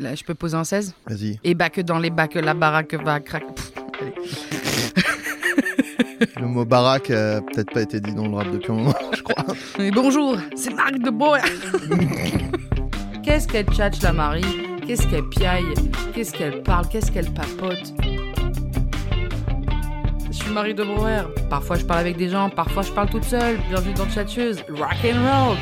Là, je peux poser un 16 Vas-y. Et bah que dans les bacs, la baraque va craquer. Le mot baraque a peut-être pas été dit dans le rap depuis un moment, je crois. Et bonjour, c'est Marc de Boer. Qu'est-ce qu'elle tchatche la Marie? Qu'est-ce qu'elle piaille? Qu'est-ce qu'elle parle? Qu'est-ce qu'elle papote? Je suis Marie de Brouwer. Parfois je parle avec des gens, parfois je parle toute seule. Bienvenue dans Tchatcheuse. Rock and roll.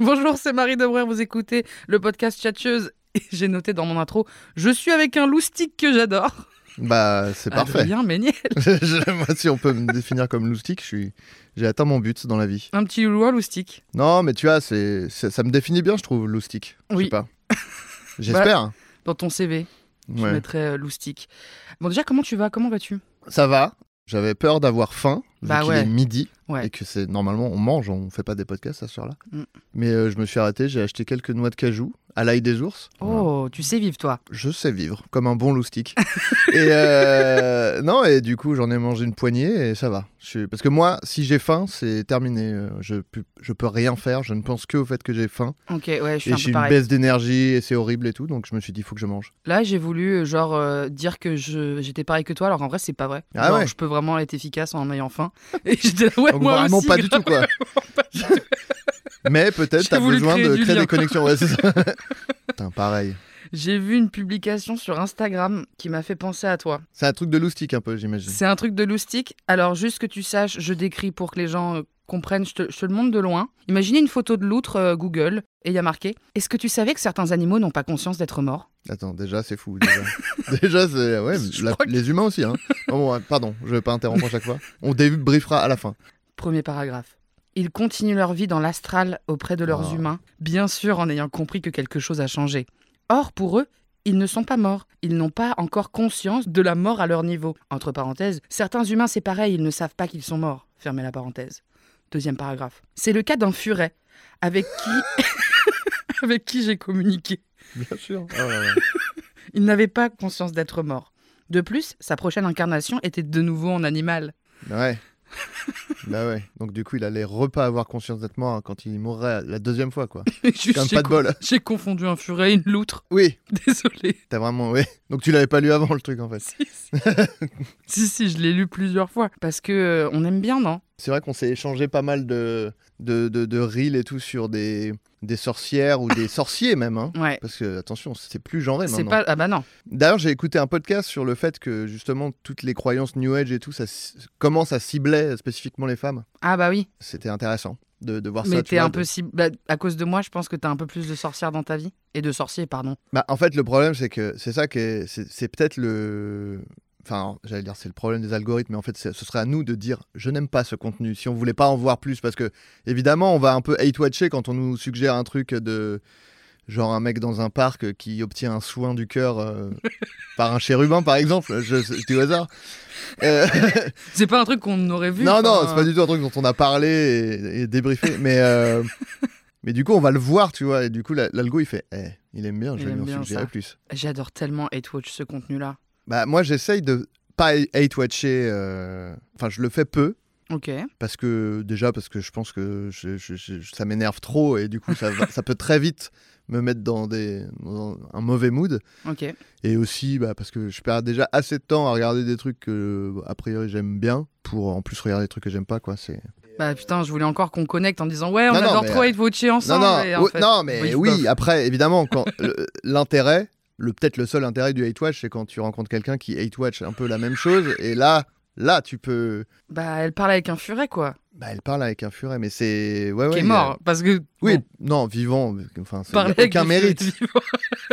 Bonjour, c'est Marie Debreuer, vous écoutez le podcast Tchatcheuse. Et J'ai noté dans mon intro, je suis avec un loustic que j'adore. Bah, c'est parfait. Adrien Méniel. Moi, si on peut me définir comme loustic, je suis... j'ai atteint mon but dans la vie. Un petit loulou, loustic. Non, mais tu vois, c'est... ça me définit bien, je trouve, loustic. Je Oui. sais pas. J'espère. Dans ton CV, je Ouais. mettrais euh, loustic. Bon, déjà, comment tu vas? Comment vas-tu? Ça va. J'avais peur d'avoir faim, vu Bah qu'il ouais. est midi, Ouais. et que c'est normalement on mange, on fait pas des podcasts à ce soir-là. Mm. Mais euh, je me suis arrêté, j'ai acheté quelques noix de cajou à l'ail des ours. Voilà. Oh, tu sais vivre, toi. Je sais vivre, comme un bon loustic. et euh, non, et du coup, j'en ai mangé une poignée et ça va. Je Parce que moi, si j'ai faim, c'est terminé. Euh, Je, je peux rien faire, je ne pense que au fait que j'ai faim. Ok, ouais, je suis Et un j'ai peu une baisse d'énergie et c'est horrible et tout, donc je me suis dit, il faut que je mange. Là, j'ai voulu, euh, genre, euh, dire que je- j'étais pareil que toi, alors en vrai, c'est pas vrai. Ah Genre, ouais Je peux vraiment être efficace en ayant faim. Et j'étais là, ouais, Donc moi vraiment aussi, pas du tout, quoi. Mais peut-être t'as besoin créer de créer lien. des connexions. Ouais, c'est ça. Putain, pareil. J'ai vu une publication sur Instagram qui m'a fait penser à toi. C'est un truc de loustic un peu, j'imagine. C'est un truc de loustic. Alors, juste que tu saches, je décris pour que les gens euh, comprennent, je te, je te le montre de loin. Imaginez une photo de loutre euh, Google et il y a marqué Est-ce que tu savais que certains animaux n'ont pas conscience d'être morts? Attends, déjà, c'est fou. Déjà, Déjà, c'est. Ouais, la- que- les humains aussi. Hein. Bon, bon, pardon, je vais pas interrompre à chaque fois. On débriefera à la fin. Premier paragraphe. Ils continuent leur vie dans l'astral auprès de leurs Oh. humains, bien sûr en ayant compris que quelque chose a changé. Or, pour eux, ils ne sont pas morts. Ils n'ont pas encore conscience de la mort à leur niveau. Entre parenthèses, certains humains, c'est pareil, ils ne savent pas qu'ils sont morts. Fermez la parenthèse. Deuxième paragraphe. C'est le cas d'un furet avec qui, avec qui j'ai communiqué. Bien sûr. Oh là là. Il n'avait pas conscience d'être mort. De plus, sa prochaine incarnation était de nouveau en animal. Ouais. bah ouais. Donc du coup, il allait repas avoir conscience d'être mort quand il mourrait la deuxième fois, quoi. Comme pas de bol. J'ai confondu un furet et une loutre. Oui, Désolé. t'as vraiment. Oui. Donc tu l'avais pas lu avant le truc en fait. Si, si. si, si, je l'ai lu plusieurs fois. Parce que euh, on aime bien, non? C'est vrai qu'on s'est échangé pas mal de de, de, de reels et tout sur des des sorcières ou des sorciers même. Hein. Ouais. Parce que attention, c'est plus genré maintenant. pas. Ah bah non. D'ailleurs, j'ai écouté un podcast sur le fait que justement toutes les croyances New Age et tout, ça comment ça ciblait spécifiquement les femmes. Ah bah oui. C'était intéressant de, de voir Mais ça. vois, un de- peu si. bah, à cause de moi, je pense que t'as un peu plus de sorcières dans ta vie. Et de sorciers, pardon. Bah, en fait, le problème, c'est que c'est ça. C'est c'est peut-être le. Enfin, j'allais dire, c'est le problème des algorithmes, mais en fait, ce serait à nous de dire je n'aime pas ce contenu. Si on voulait pas en voir plus, parce que évidemment, on va un peu hate-watcher quand on nous suggère un truc de. Genre un mec dans un parc qui obtient un soin du cœur euh, par un chérubin, par exemple. Je, je dis au hasard. Euh, C'est pas un truc qu'on aurait vu. non, non, c'est pas du tout un truc dont on a parlé et, et débriefé. mais, euh, mais du coup, on va le voir, tu vois. Et du coup, la- l'algo, il fait Eh, il aime bien, je vais lui en suggérer plus. J'adore tellement Hate Watch ce contenu-là. Bah, moi, j'essaye de pas hate-watcher. euh, Enfin, je le fais peu. Ok. Parce que, déjà, parce que je pense que je- je- je- ça m'énerve trop et du coup, ça, va- ça peut très vite me mettre dans, des, dans un mauvais mood. Ok. Et aussi, bah, parce que je perds déjà assez de temps à regarder des trucs que, a priori, j'aime bien pour en plus regarder des trucs que j'aime pas, quoi. C'est. Bah putain, je voulais encore qu'on connecte en disant ouais, on Non, non, adore mais- trop Hate Watcher Non, ensemble. non, et en oui, fait, non, mais bof, oui, bof. après, évidemment, quand le- l'intérêt, le, peut-être le seul intérêt du hate watch, c'est quand tu rencontres quelqu'un qui hate watch un peu la même chose, et là, là, tu peux. Bah elle parle avec un furet quoi. Bah, elle parle avec un furet, mais c'est. Ouais, ouais, qui est y a- mort. Parce que. Oui, bon, non, vivant. Enfin, c'est- aucun mérite. vivants.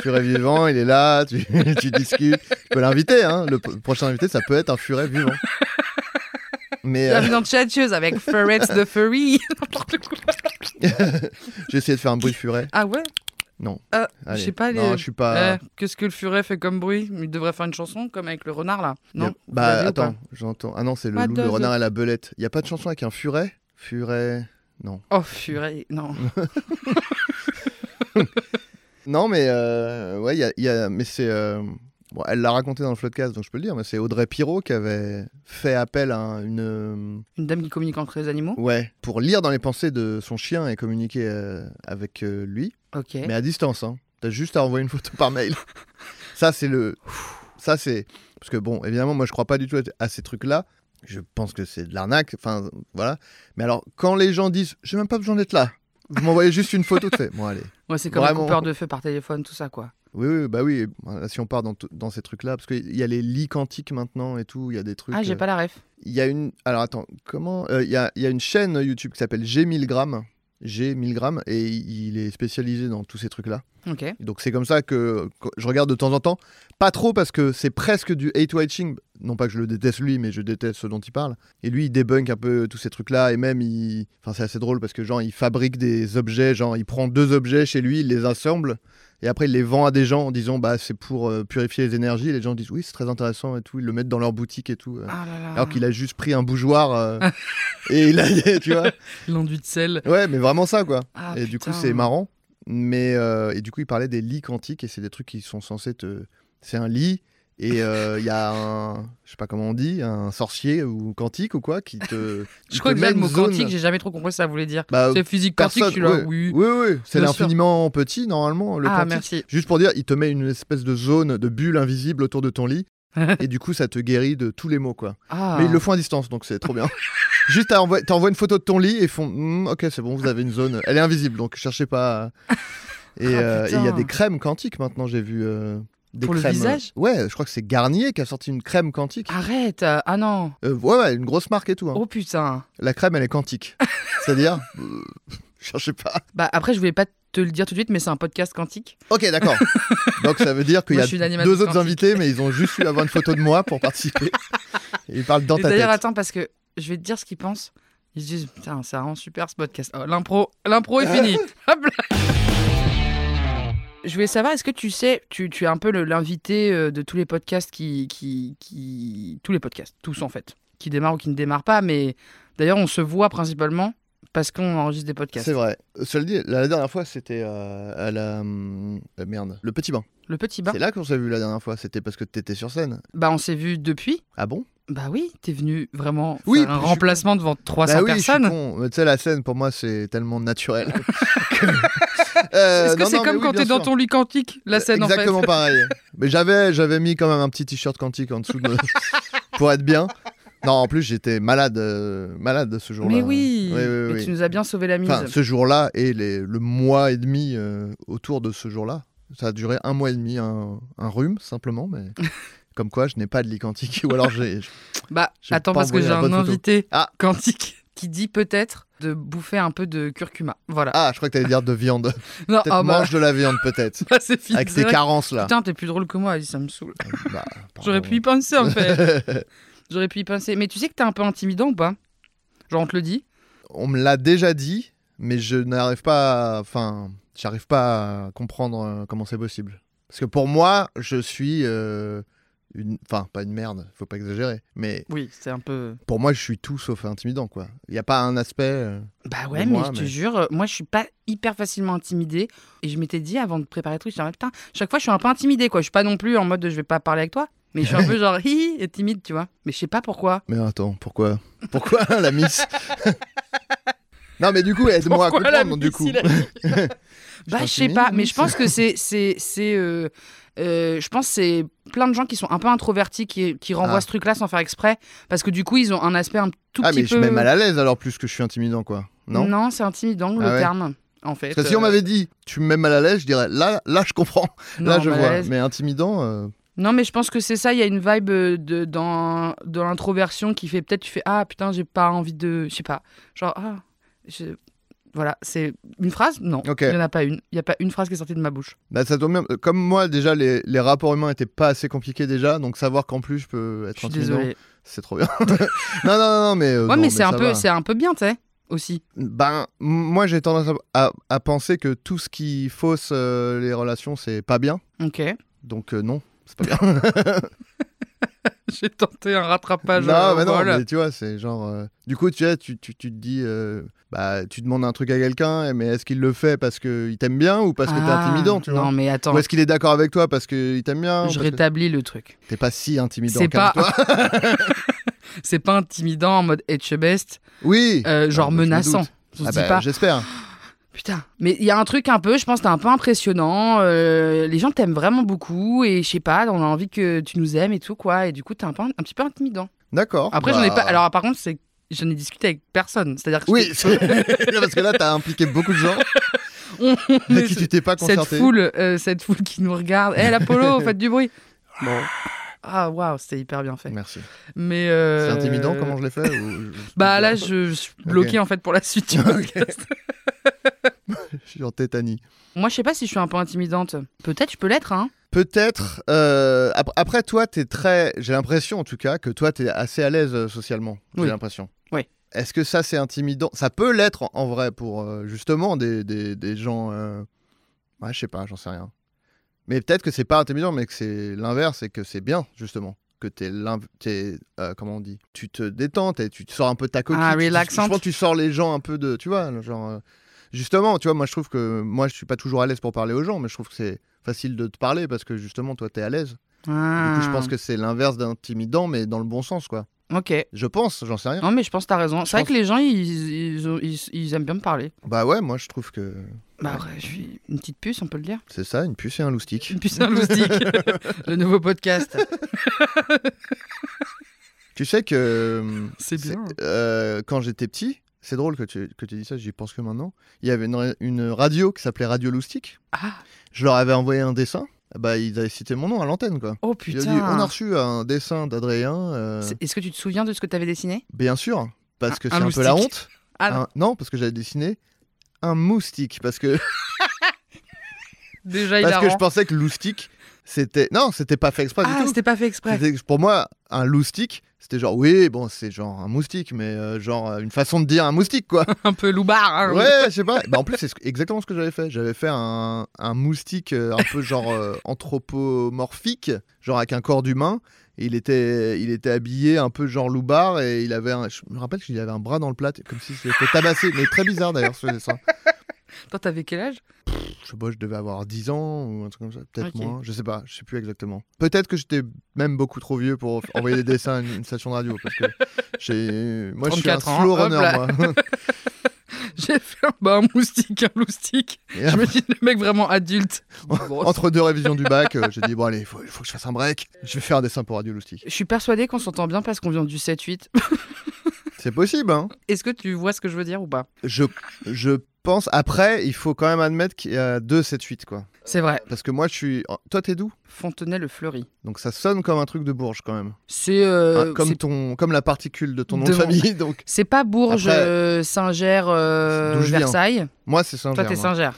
furet vivant, il est là, tu, tu discutes. Tu peux l'inviter, hein. Le prochain invité, ça peut être un furet vivant. Mais euh, Bienvenue dans avec Furrettes de Furry. j'ai essayé de faire un bruit de furet. ah ouais? Non. Euh. Je sais pas, les... Non, je suis pas. Eh, Qu'est-ce que le furet fait comme bruit Il devrait faire une chanson comme avec le renard là. A- Non Bah attends, j'entends. Ah non, c'est le loup, le does renard et la belette. Il y a pas de chanson avec un furet? Furet. Non. Oh, furet, non. Non, mais euh, ouais, il y a, il y a- mais c'est. Bon, elle l'a raconté dans le podcast, donc je peux le dire, mais c'est Audrey Pirot qui avait fait appel à une. euh, Une dame qui communique entre les animaux Ouais, pour lire dans les pensées de son chien et communiquer euh, avec euh, lui, Ok. mais à distance. Hein. T'as juste à envoyer une photo par mail. ça, c'est le. Ça, c'est. Parce que bon, évidemment, moi, je crois pas du tout à ces trucs-là. Je pense que c'est de l'arnaque. Enfin, voilà. Mais alors, quand les gens disent, j'ai même pas besoin d'être là. Vous m'envoyez juste une photo, de fait. Bon, allez. Ouais, c'est comme Vraiment. un coupeur de feu par téléphone, tout ça quoi. Oui, oui, bah oui. Si on part dans, ces trucs-là, parce qu'il y a les lits quantiques maintenant et tout, il y a des trucs. Ah, j'ai euh, pas la ref. Il y a une. Alors attends, comment euh, Il y, a, y a une chaîne YouTube qui s'appelle G 1000 grammes. G 1000 grammes et il est spécialisé dans tous ces trucs-là. Ok. Donc c'est comme ça que, je regarde de temps en temps. Pas trop parce que c'est presque du hate watching. Non pas que je le déteste lui, mais je déteste ce dont il parle. Et lui, il débunk un peu tous ces trucs-là. Et même, il... enfin, c'est assez drôle parce que genre, il fabrique des objets. Genre, il prend deux objets chez lui, il les assemble. Et après, il les vend à des gens en disant, bah, c'est pour euh, purifier les énergies. Et les gens disent, oui, c'est très intéressant et tout. Ils le mettent dans leur boutique et tout. euh. Ah là là. Alors qu'il a juste pris un bougeoir euh, et il a, tu vois. L'enduit de sel. Ouais, mais vraiment ça, quoi. Ah, et du coup, c'est marrant. Mais euh, et du coup, il parlait des lits quantiques et c'est des trucs qui sont censés te. C'est un lit et euh, il y a un, je sais pas comment on dit, un sorcier ou quantique ou quoi qui te. Je crois que déjà, le mot quantique, j'ai jamais trop compris ce que ça voulait dire. Bah, C'est physique quantique, là, ouais. oui. Oui, oui, c'est l'infiniment petit normalement le Ah, quantique. merci. Juste pour dire, il te met une espèce de zone de bulle invisible autour de ton lit. et du coup, ça te guérit de tous les maux, quoi. Ah. Mais ils le font à distance, donc c'est trop bien. Juste, t'envoies une photo de ton lit et ils font Hmm, Ok, c'est bon, vous avez une zone. Elle est invisible, donc cherchez pas. à- Et Ah, euh, et il y a des crèmes quantiques maintenant, j'ai vu. euh, des Pour le crèmes. visage Ouais, je crois que c'est Garnier qui a sorti une crème quantique. Arrête euh, Ah non Euh, ouais, ouais, une grosse marque et tout. hein. Oh putain La crème, elle est quantique. C'est-à-dire. euh, cherchez pas. Bah après, je voulais pas te le dire tout de suite, mais c'est un podcast quantique. Ok, d'accord. donc ça veut dire qu'il y a deux autres quantique. invités, mais ils ont juste eu avoir une photo de moi pour participer. Et ils parlent dans Et ta d'ailleurs, attends, parce que je vais te dire ce qu'ils pensent. Ils se disent, putain, c'est vraiment super ce podcast. Oh, l'impro, l'impro est fini. Hop là. Je voulais savoir, est-ce que tu sais, tu, tu es un peu l'invité euh, de tous les podcasts qui, qui, qui. Tous les podcasts, tous en fait, qui démarrent ou qui ne démarrent pas, mais d'ailleurs, on se voit principalement parce qu'on enregistre des podcasts. C'est vrai. Cela dit, la dernière fois, c'était euh, à la. euh, merde. Le petit bain. Le petit bain. C'est là qu'on s'est vu la dernière fois. C'était parce que t'étais sur scène. Bah, on s'est vu depuis. Ah bon? Bah oui, t'es venu vraiment Oui, faire un suis- remplacement devant 300 Bah oui, personnes. Tu sais, la scène, pour moi, c'est tellement naturel. que- Euh, Est-ce que c'est comme oui, quand t'es dans ton lit quantique, la scène Exactement en fait pareil. Mais j'avais, j'avais mis quand même un petit t-shirt quantique en dessous de... pour être bien. Non, en plus, j'étais malade, euh, malade ce jour-là. Mais oui, Oui, oui, mais oui. tu nous as bien sauvé la mise. Enfin, ce jour-là et les, le mois et demi euh, autour de ce jour-là. Ça a duré un mois et demi, un, un rhume simplement, mais comme quoi je n'ai pas de lit quantique. Ou alors j'ai. Bah, attends, parce que j'ai un invité Ah. quantique qui dit peut-être de bouffer un peu de curcuma. Voilà. Ah, je crois que t'allais dire de viande. non, ah bah, mange de la viande, peut-être. bah, c'est fini. Avec vrai. carences là. Putain, t'es plus drôle que moi, ça me saoule. Bah, J'aurais pu y penser en fait. J'aurais pu y penser. Mais tu sais que t'es un peu intimidant ou pas? Genre, on te le dit? On me l'a déjà dit, mais je n'arrive pas. à- Enfin, j'arrive pas à comprendre euh, comment c'est possible. Parce que pour moi, je suis. euh, une... Enfin, pas une merde, faut pas exagérer. Mais Oui, c'est un peu. pour moi, je suis tout sauf intimidant, quoi. Il n'y a pas un aspect. euh, Bah ouais, moi, mais je te jure, euh, moi je suis pas hyper facilement intimidée. Et je m'étais dit avant de préparer le truc, je me disais, putain, chaque fois je suis un peu intimidée quoi. Je suis pas non plus en mode je vais pas parler avec toi. Mais je suis un peu genre hi et timide, tu vois. Mais je sais pas pourquoi. Mais attends, pourquoi? Pourquoi la miss? Non, mais du coup, aide-moi à comprendre, du coup. Bah, je sais pas, mais je pense que c'est. c'est, c'est euh, euh, je pense que c'est plein de gens qui sont un peu introvertis qui, qui renvoient Ah. ce truc-là sans faire exprès. Parce que du coup, ils ont un aspect un tout Ah, petit mais je peu. suis même mal à l'aise alors, plus que je suis intimidant, quoi. Non, c'est intimidant le Ah ouais? terme, en fait. Parce que si on Euh, m'avait dit, tu me mets mal à l'aise, je dirais, là, là, je comprends. non, là, je vois. Mais intimidant, euh, Non, mais je pense que c'est ça. Il y a une vibe de, dans, dans l'introversion qui fait peut-être tu fais Ah putain, j'ai pas envie de. Je sais pas. Genre, ah. je- Voilà, c'est une phrase Non, il n'y en a pas une. Il n'y a pas une phrase qui est sortie de ma bouche. Bah, ça tombe bien. Comme moi, déjà, les, les rapports humains étaient pas assez compliqués déjà, donc savoir qu'en plus je peux être désolée. c'est trop bien. non, non, non, mais. euh, Ouais, non, mais c'est un, peu, un peu bien, tu sais, aussi. Ben, moi, j'ai tendance à, à- à penser que tout ce qui fausse euh, les relations, c'est pas bien. Ok. Donc, euh, non, c'est pas bien. J'ai tenté un rattrapage. non, euh, mais non, voilà. mais tu vois, c'est genre. euh, Du coup, tu, sais, tu, tu, tu te dis. euh, Bah, tu demandes un truc à quelqu'un, mais est-ce qu'il le fait parce qu'il t'aime bien ou parce que t'es Ah, intimidant, tu Non, vois mais attends, Ou est-ce qu'il est d'accord avec toi parce qu'il t'aime bien je que rétablis le truc. T'es pas si intimidant, C'est pas-. C'est pas intimidant en mode Etchebest, Oui euh, genre Ah, bah, je menaçant. Ah bah. J'espère. Putain, mais il y a un truc un peu, je pense, que t'es un peu impressionnant. euh, les gens t'aiment vraiment beaucoup et je sais pas, on a envie que tu nous aimes et tout quoi. Et du coup, t'es un, peu, un petit peu intimidant. D'accord. Après, j'en ai Bah, pas. Alors, par contre, c'est j'en ai discuté avec personne. C'est-à-dire que Oui, parce que là, t'as impliqué beaucoup de gens on- est- qui tu t'es pas cette concerté. foule, euh, cette foule qui nous regarde. Hé, l'Apollo, faites du bruit. Bon. Ah waouh, c'était hyper bien fait. Merci. Mais euh, C'est intimidant comment je l'ai fait ou- Bah là, je, je suis bloqué en fait pour la suite. du podcast. Je suis en tétanie. Moi, je sais pas si je suis un peu intimidante. Peut-être, je peux l'être, hein. Peut-être. euh, ap- après, toi, t'es très. J'ai l'impression, en tout cas, que toi, t'es assez à l'aise euh, socialement. J'ai Oui. l'impression. Oui. Est-ce que ça, c'est intimidant? Ça peut l'être, en, vrai, pour euh, justement des, des, des gens. Ouais, je sais pas, j'en sais rien. Mais peut-être que c'est pas intimidant, mais que c'est l'inverse et que c'est bien, justement. Que t'es. t'es, euh, comment on dit? Tu te détends, tu te sors un peu de ta coquille. Ah, tu- relaxante. Je pense que tu sors les gens un peu de. Tu vois, genre. euh, Justement, tu vois, moi, je trouve que. Moi, je suis pas toujours à l'aise pour parler aux gens, mais je trouve que c'est facile de te parler parce que justement, toi, t'es à l'aise. Du coup, je pense que c'est l'inverse d'intimidant, mais dans le bon sens, quoi. Ok. Je pense, j'en sais rien. Non, mais je pense que t'as raison. C'est vrai pense- que les gens, ils, ils, ont- ils- ils aiment bien me parler. Bah ouais, moi, je trouve que Bah ouais, je suis une petite puce, on peut le dire. c'est ça, une puce et un loustic. Une puce linguistique. le nouveau podcast. Tu sais que euh, C'est bien. euh, quand j'étais petit, c'est drôle que tu, que tu dis ça, j'y pense que maintenant. Il y avait une, une radio qui s'appelait Radio Loustic. Ah, Je leur avais envoyé un dessin. Bah, ils avaient cité mon nom à l'antenne, quoi. oh putain. dit, on a reçu un dessin d'Adrien. euh, Est-ce que tu te souviens de ce que t'avais dessiné? Bien sûr, parce que Un- c'est un peu la honte. Ah, Un- non, parce que j'avais dessiné un moustique. Parce que, déjà il parce que je pensais que loustic, c'était. Non, c'était pas fait exprès du Ah, tout. c'était pas fait exprès. C'était- Pour moi, un loustic, c'était genre, oui, bon, c'est genre un moustique, mais euh, genre euh, une façon de dire un moustique, quoi. Un peu loupard. hein. ouais, je sais pas. Bah, en plus, c'est ce- exactement ce que j'avais fait. J'avais fait un, un moustique euh, un peu genre euh, anthropomorphique, genre avec un corps d'humain. Et Il était, il était habillé un peu genre loupard et il avait un, je me rappelle qu'il avait un bras dans le plat, comme si c'était tabassé, mais très bizarre d'ailleurs ce dessin. Toi, t'avais quel âge? Je sais pas, je devais avoir 10 ans ou un truc comme ça, peut-être moins, je sais pas, je sais plus exactement. Peut-être que j'étais même beaucoup trop vieux pour envoyer des dessins à une, station de radio parce que j'ai moi je suis un 34 ans, slow runner là. moi. J'ai fait un, bah, un moustique, un loustique. Et Je me dis, le mec vraiment adulte. Entre deux révisions du bac, euh, j'ai dit bon allez, il faut, que je fasse un break. Je vais faire un dessin pour Radio Loustic. Je suis persuadée qu'on s'entend bien parce qu'on vient du 7-8. C'est possible hein. Est-ce que tu vois ce que je veux dire ou pas? Je je pense après, il faut quand même admettre qu'il y a deux 7 8 quoi. C'est vrai. Parce que moi je suis toi t'es d'où? Fontenay-le-Fleury. Donc ça sonne comme un truc de Bourges quand même. C'est euh, Hein, comme ton comme la particule de ton nom De famille donc c'est pas Bourges, Après- euh, Saint-Ger, euh. Versailles? moi c'est Saint-Germain. Toi, t'es Saint-Ger.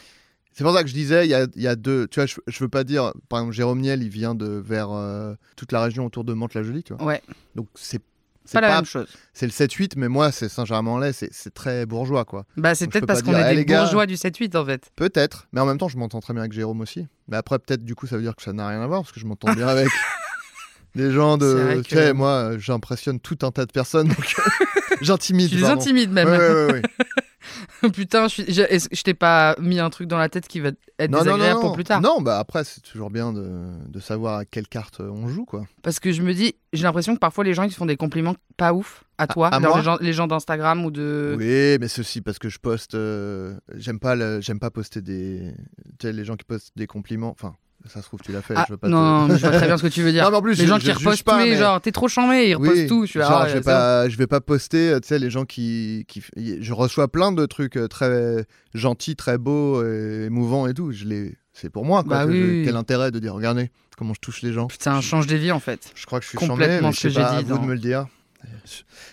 C'est pour ça que je disais, il y a, il y a deux. Tu vois, je, je veux pas dire. Par exemple, Jérôme Niel, il vient de vers euh, toute la région autour de Mantes-la-Jolie, tu vois. Ouais, Donc c'est. C'est pas la pas- même chose. c'est le 7-8, mais moi, c'est Saint-Germain-en-Laye, c'est très bourgeois, quoi. Bah, c'est peut-être parce qu'on est Eh, des gars. bourgeois du 7-8 en fait. Peut-être, mais en même temps, je m'entends très bien avec Jérôme aussi. Mais après, peut-être, du coup, ça veut dire que ça n'a rien à voir, parce que je m'entends bien avec des gens de. Tu que- sais, moi, j'impressionne tout un tas de personnes, donc j'intimide. Tu les intimides même. Ouais, ouais, ouais. Putain, je, t'ai pas mis un truc dans la tête qui va être Non, désagréable non, pour plus tard? Non, bah après, c'est toujours bien de, de savoir à quelle carte on joue, quoi. Parce que je me dis, j'ai l'impression que parfois les gens ils font des compliments pas ouf à toi, à les gens, d'Instagram ou de. Oui, mais ceci parce que je poste. euh, j'aime pas, j'aime pas poster des. Tu sais, les gens qui postent des compliments. Enfin, ça se trouve, tu l'as fait. Ah, je veux pas non, te- non, mais je vois très bien ce que tu veux dire. Non, mais en plus, les je- gens je qui juge repostent pas, les mais- genre, t'es trop chambé, ils repostent Oui, tout. Je suis là, genre, ah, je vais pas, je vais pas poster. Tu sais, les gens qui, qui, je reçois plein de trucs euh, très gentils, très beaux, et émouvants et tout. Je les, c'est pour moi. Quoi, Bah que oui, je- oui. Quel intérêt de dire, regardez comment je touche les gens. Putain, change des vies en fait. Je crois que je suis Complètement chambé, mais ce que je pas, à vous de me le dire.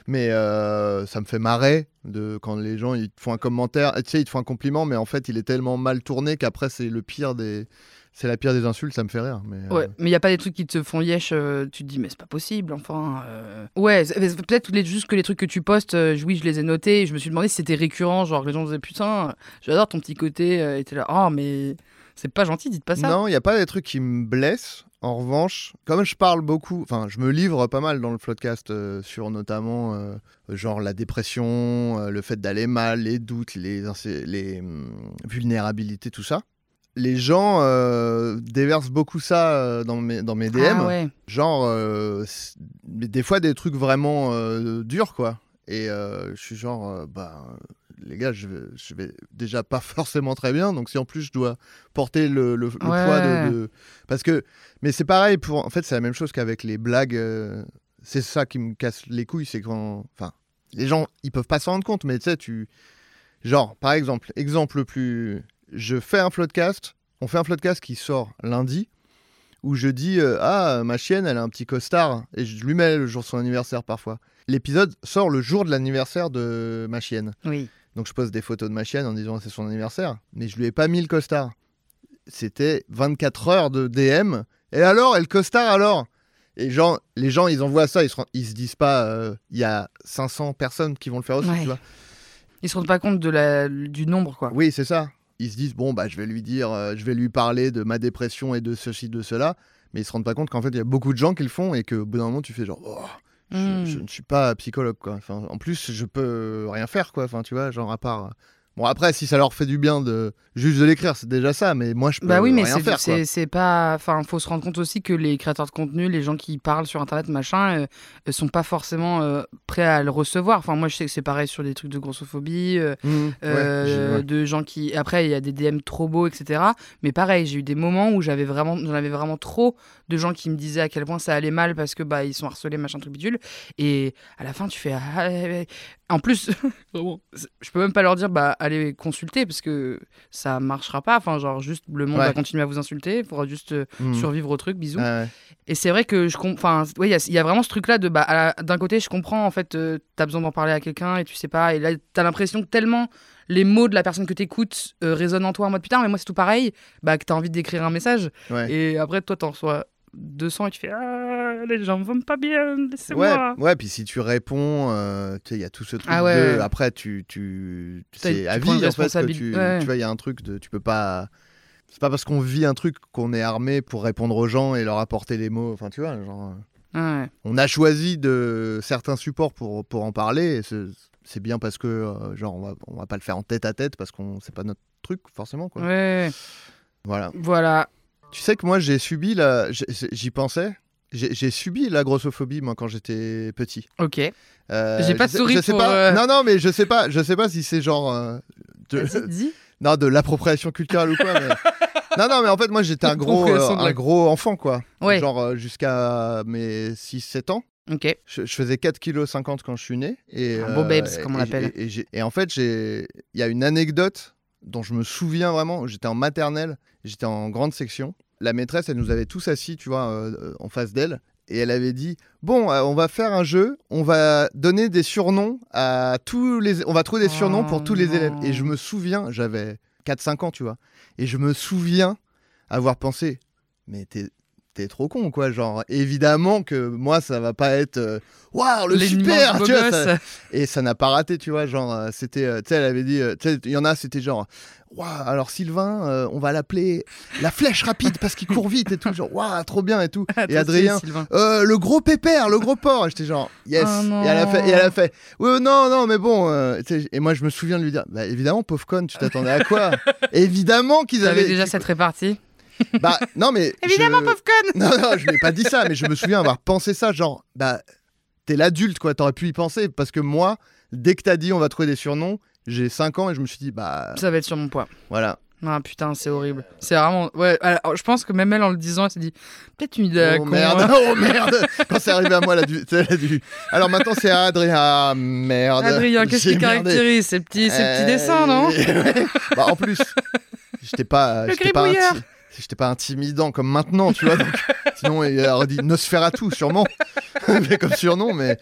Mais euh, ça me fait marrer de quand les gens ils te font un commentaire, tu sais, ils te font un compliment, mais en fait il est tellement mal tourné qu'après c'est le pire des, c'est la pire des insultes, ça me fait rire. Mais euh, Ouais, mais il y a pas des trucs qui te font yesh, euh, tu te dis mais c'est pas possible, enfin. euh. Ouais, peut-être juste que les trucs que tu postes, euh, oui, je les ai notés, et je me suis demandé si c'était récurrent, genre les gens disaient putain, j'adore ton petit côté, euh, et t'es là, oh mais c'est pas gentil, dites pas ça. Non, il n'y a pas des trucs qui me blessent. En revanche, comme je parle beaucoup, enfin, je me livre pas mal dans le podcast euh, sur notamment euh, genre la dépression, euh, le fait d'aller mal, les doutes, les hum, vulnérabilités, tout ça. Les gens euh, déversent beaucoup ça euh, dans mes, dans mes DM. Ah ouais. Genre, euh, des fois des trucs vraiment durs, quoi. Et je suis genre, bah, les gars, je vais, je vais déjà pas forcément très bien. Donc si en plus je dois porter le, le- le Ouais. poids de, de- Parce que. Mais c'est pareil, pour... en fait, c'est la même chose qu'avec les blagues. C'est ça qui me casse les couilles, c'est quand. Enfin, les gens, ils peuvent pas s'en rendre compte, mais tu sais, tu. Genre, par exemple, exemple le plus. Je fais un floodcast, on fait un floodcast qui sort lundi où je dis euh, ah ma chienne elle a un petit costard et je lui mets le jour de son anniversaire parfois. L'épisode sort le jour de l'anniversaire de ma chienne. Oui. Donc je poste des photos de ma chienne en disant c'est son anniversaire, mais je lui ai pas mis le costard. C'était 24 heures de DM. Et alors, et le costard alors? Et genre, les gens, ils envoient ça, ils se, ils se disent pas, euh, il y a 500 personnes qui vont le faire aussi, Ouais. tu vois. Ils se rendent pas compte de la... du nombre, quoi. Oui, c'est ça. Ils se disent, bon, bah, je vais lui dire, euh, je vais lui parler de ma dépression et de ceci, de cela. Mais ils se rendent pas compte qu'en fait, il y a beaucoup de gens qui le font et qu'au bout d'un moment, tu fais genre, oh, je, Hmm. je ne suis pas psychologue, quoi. Enfin, en plus, je peux rien faire, quoi. Enfin, tu vois, genre, à part. Bon, après, si ça leur fait du bien de juste de l'écrire, c'est déjà ça. Mais moi, je peux Bah oui, mais rien c'est- faire, quoi. c'est c'est pas. Enfin, faut se rendre compte aussi que les créateurs de contenu, les gens qui parlent sur internet, machin, euh, euh, sont pas forcément euh, prêts à le recevoir. Enfin, moi, je sais que c'est pareil sur des trucs de grossophobie, euh, Mmh, ouais, j'ai- ouais. de gens qui. Après, il y a des DM trop beaux, etc. Mais pareil, j'ai eu des moments où j'avais vraiment, j'en avais vraiment trop de gens qui me disaient à quel point ça allait mal parce que bah ils sont harcelés, machin truc bidule. Et à la fin, tu fais. ah. En plus, je peux même pas leur dire bah allez consulter parce que ça marchera pas. Enfin, genre juste le monde Ouais. va continuer à vous insulter. Il faudra juste euh, Mmh. survivre au truc. Bisous. Ouais, ouais. Et c'est vrai que je comprends. Enfin, ouais, il y a- il y, a vraiment ce truc-là de. Bah, d'un côté, je comprends, en fait, euh, t'as besoin d'en parler à quelqu'un et tu sais pas. Et là, t'as l'impression que tellement les mots de la personne que t'écoutes euh, résonnent en toi en mode putain, mais moi, c'est tout pareil. Bah, que t'as envie d'écrire un message. Ouais. Et après, toi, t'en reçois 200 et tu fais Ah, les gens vont pas bien, Ouais, laissez-moi. ouais, puis si tu réponds, euh, tu sais, il y a tout ce truc Ah ouais, de. Après, tu, tu, c'est tu à vie en fait que tu, ouais. tu vois, il y a un truc de, tu peux pas. C'est pas parce qu'on vit un truc qu'on est armé pour répondre aux gens et leur apporter les mots. Enfin, tu vois, genre, euh, Ouais. on a choisi de certains supports pour pour en parler. et c'est- C'est bien parce que euh, genre on va on va pas le faire en tête à tête parce qu'on c'est pas notre truc forcément quoi. Ouais. Voilà. Voilà. Tu sais que moi j'ai subi la, j'y pensais. J'ai subi la grossophobie moi quand j'étais petit. Ok. Euh, J'ai pas je sais- souri je sais pour, pas. euh, Non, non, mais je sais pas. Je sais pas si c'est genre euh, de, dis. non de l'appropriation culturelle ou quoi. mais- non, non, mais en fait, moi, j'étais un gros, euh, de un gros enfant, quoi. Ouais. Genre euh, jusqu'à mes 6-7 ans. Ok. Je, je faisais 4,50 kg quand je suis né. Et, Un beau babes, comme on l'appelle. Et, et en fait, j'ai- il y a une anecdote dont je me souviens vraiment. J'étais en maternelle, j'étais en grande section. La maîtresse, elle nous avait tous assis, tu vois, euh, en face d'elle. Et elle avait dit Bon, euh, on va faire un jeu, on va donner des surnoms à tous les. On va trouver des surnoms pour tous les élèves. Et je me souviens, j'avais 4-5 ans, tu vois. Et je me souviens avoir pensé Mais t'es. T'es trop con, quoi. Genre, évidemment que moi, ça va pas être. euh, Waouh, le Les super tu vois, ça- et ça n'a pas raté, tu vois. Genre, euh, c'était. euh, tu sais, elle avait dit. tu sais, il y en a, c'était genre. Waouh, alors Sylvain, euh, on va l'appeler la flèche rapide parce qu'il court vite et tout. Genre, waouh, trop bien et tout. Ah, et Adrien, euh, le gros pépère, le gros porc. J'étais genre, yes. Oh et, elle a fait, et elle a fait, ouais, non, non, mais bon. euh, et moi, je me souviens de lui dire, bah évidemment, pauvre conne, tu t'attendais à quoi? Évidemment qu'ils avaient. déjà cette répartie? Bah, non, mais. Évidemment, je- conne non, non, je lui ai pas dit ça, mais je me souviens avoir pensé ça, genre, bah, t'es l'adulte, quoi, t'aurais pu y penser, parce que moi, dès que t'as dit on va trouver des surnoms, j'ai 5 ans et je me suis dit, bah, Ça va être sur mon poids. voilà. Ah putain, c'est horrible. C'est vraiment. Ouais, alors, je pense que même elle, en le disant, elle s'est dit peut-être une idée à la oh con, merde, hein. oh merde, quand c'est arrivé à moi, elle a dû, tu sais, elle a dû- Alors maintenant, c'est Adrien, ah, merde. Adrien, qu'est-ce qui caractérise ces petits, ces petits dessins, non bah, en plus, j'étais pas. Le pas gribouilleur. inti- si j'étais pas intimidant comme maintenant, tu vois. donc, sinon, il aurait dit Nosferatu, sûrement. mais comme surnom, mais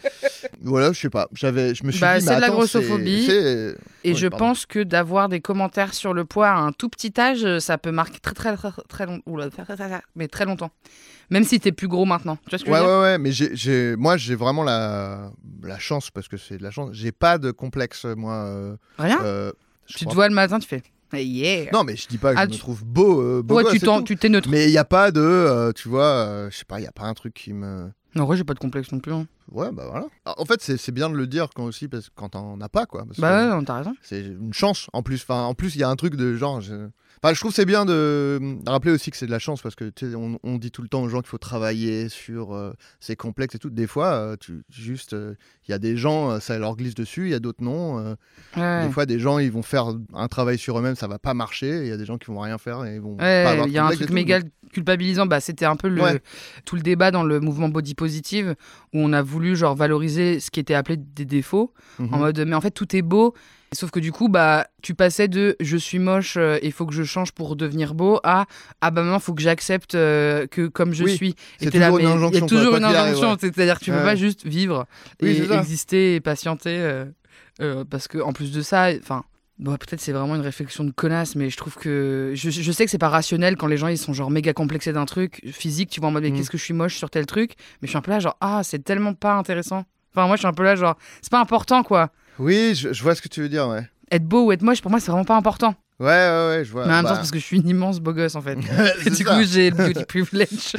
voilà, je sais pas. J'avais, je me suis Bah, dit, c'est mais de la grossophobie. c'est- Et Ouais, je pardon. pense que d'avoir des commentaires sur le poids à un tout petit âge, ça peut marquer très très très très long... Oula, très, très, très, très- mais très longtemps. Même si t'es plus gros maintenant. Tu vois ce que Ouais, je veux dire? ouais, ouais, mais j'ai, j'ai- moi, j'ai vraiment la, la chance, parce que c'est de la chance. J'ai pas de complexe, moi. euh, Rien? euh, Tu te vois le matin, tu fais yeah. Non, mais je dis pas que Ah, je me trouve beau. euh, beau ouais, gosse tu t'es neutre. Mais il n'y a pas de, euh, tu vois, euh, je sais pas, il y a pas un truc qui me. Non, en vrai, j'ai pas de complexe non plus. hein. Ouais, bah voilà. Alors, En fait, c'est c'est bien de le dire quand aussi, parce quand t'en as pas, quoi. parce Bah que ouais, t'as raison. C'est une chance en plus. Enfin, en plus, il y a un truc de genre. je- Enfin, je trouve c'est bien de de rappeler aussi que c'est de la chance parce que tu sais, on, on dit tout le temps aux gens qu'il faut travailler sur euh, ces complexes et tout. Des fois, euh, tu juste, euh, il y a des gens, euh, ça leur glisse dessus, il y a d'autres non. Ouais. Des fois, des gens, ils vont faire un travail sur eux-mêmes, ça va pas marcher. Il y a des gens qui vont rien faire et ils vont Ouais, il y a un complexe truc méga culpabilisant. Bah, c'était un peu le, Ouais. tout le débat dans le mouvement body positive où on a voulu genre valoriser ce qui était appelé des défauts Mhm. en mode mais en fait tout est beau. Sauf que du coup bah tu passais de je suis moche et il faut que je change pour devenir beau à ah bah maintenant faut que j'accepte euh, que comme je Oui, suis. c'est Et t'es là, toujours une injonction, Il y a quoi, toujours une injonction. ouais. C'est-à-dire que tu peux Ouais. pas juste vivre Oui, et exister et patienter euh, euh, parce que en plus de ça enfin. Bon, peut-être c'est vraiment une réflexion de connasse, mais je trouve que. Je, je sais que c'est pas rationnel quand les gens ils sont genre méga complexés d'un truc physique, tu vois, en mode mais Mm. qu'est-ce que je suis moche sur tel truc, mais je suis un peu là genre ah, c'est tellement pas intéressant. Enfin, moi je suis un peu là genre c'est pas important quoi. Oui, je, je vois ce que tu veux dire, ouais. Être beau ou être moche, pour moi c'est vraiment pas important. Ouais, ouais, ouais, je vois. mais en même bah, temps, c'est parce que je suis une immense beau gosse en fait. Et du ça. coup, j'ai le beauty privilege.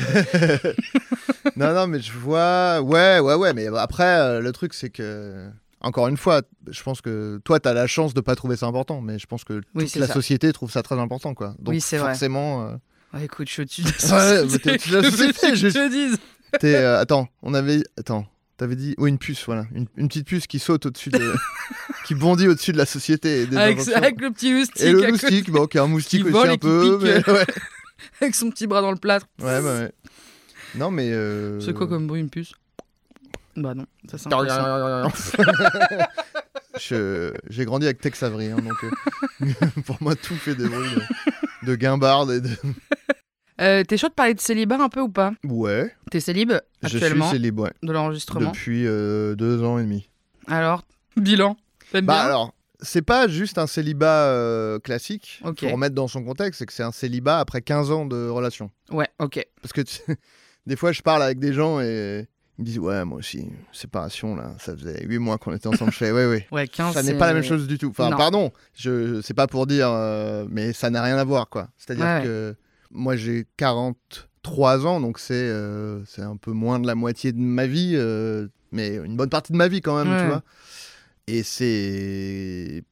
non, non, mais je vois. Ouais, ouais, ouais, mais après, euh, le truc, c'est que. Encore une fois, je pense que toi, t'as la chance de pas trouver ça important, mais je pense que toute la ça. société trouve ça très important, quoi. Donc Oui, c'est vrai. forcément, euh, Ouais, écoute, je suis au-dessus de la Ouais, mais société. la que je- te t'es. euh, attends, on avait. Attends, t'avais dit. Oui, une puce, voilà, une, une petite puce qui saute au-dessus de, qui bondit au-dessus de la société. Des avec, avec le petit moustique, et le moustique, bon, qui est un moustique qui aussi un peu, mais ouais. avec son petit bras dans le plâtre. Ouais, bah ouais. Non, mais. euh, C'est quoi comme bruit une puce? Bah non, ça c'est J'ai grandi avec Tex Avery, hein, donc euh, pour moi tout fait des bruits de, de guimbarde et de... Euh, T'es chaud de parler de célibat un peu ou pas? Ouais, T'es célib je suis actuellement célib, ouais, de l'enregistrement? depuis euh, deux ans et demi. Alors, bilan Bah bien? alors, c'est pas juste un célibat euh, classique, faut remettre dans son contexte, c'est que c'est un célibat après 15 ans de relation. Ouais, ok. Parce que des fois je parle avec des gens et ils me disent ouais moi aussi, séparation là, ça faisait 8 mois qu'on était ensemble, je fais ouais ouais. Ouais, 15 Ça n'est pas la même chose du tout. Enfin, Non. pardon, je c'est pas pour dire, euh, mais ça n'a rien à voir, quoi. C'est-à-dire Ouais. que moi, j'ai 43 ans, donc c'est euh, c'est un peu moins de la moitié de ma vie, euh, mais une bonne partie de ma vie quand même, Ouais. tu vois. Et c'est,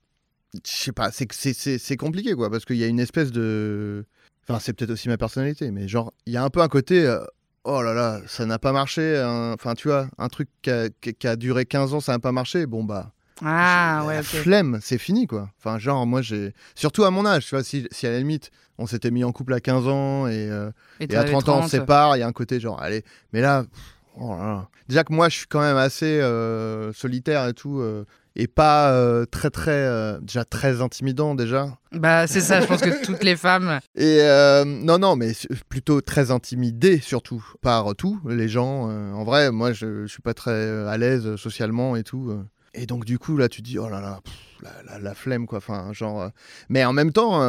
je sais pas, c'est c'est- c'est c'est compliqué, quoi, parce qu'il y a une espèce de, enfin, c'est peut-être aussi ma personnalité, mais genre, il y a un peu un côté. euh, Oh là là, ça n'a pas marché. un- Enfin, tu vois, un truc qui a, qui- qui a duré 15 ans, ça n'a pas marché. Bon, bah, Ah, ouais, la flemme, c'est fini quoi. Enfin, genre, moi j'ai. Surtout à mon âge, tu vois, si, si à la limite, on s'était mis en couple à 15 ans et, euh, et à avais 30, ans on se sépare, il y a un côté genre, allez, mais là, oh là là. Déjà que moi je suis quand même assez euh, solitaire et tout, euh, et pas euh, très très. euh, déjà très intimidant déjà. Bah, c'est ça, je pense que toutes les femmes. Et euh, non, non, mais plutôt très intimidé surtout par tout, les gens. euh, en vrai, moi je, je suis pas très à l'aise socialement et tout. Et donc du coup là tu dis oh là là, pff, la, la- la flemme quoi. Enfin genre, mais en même temps.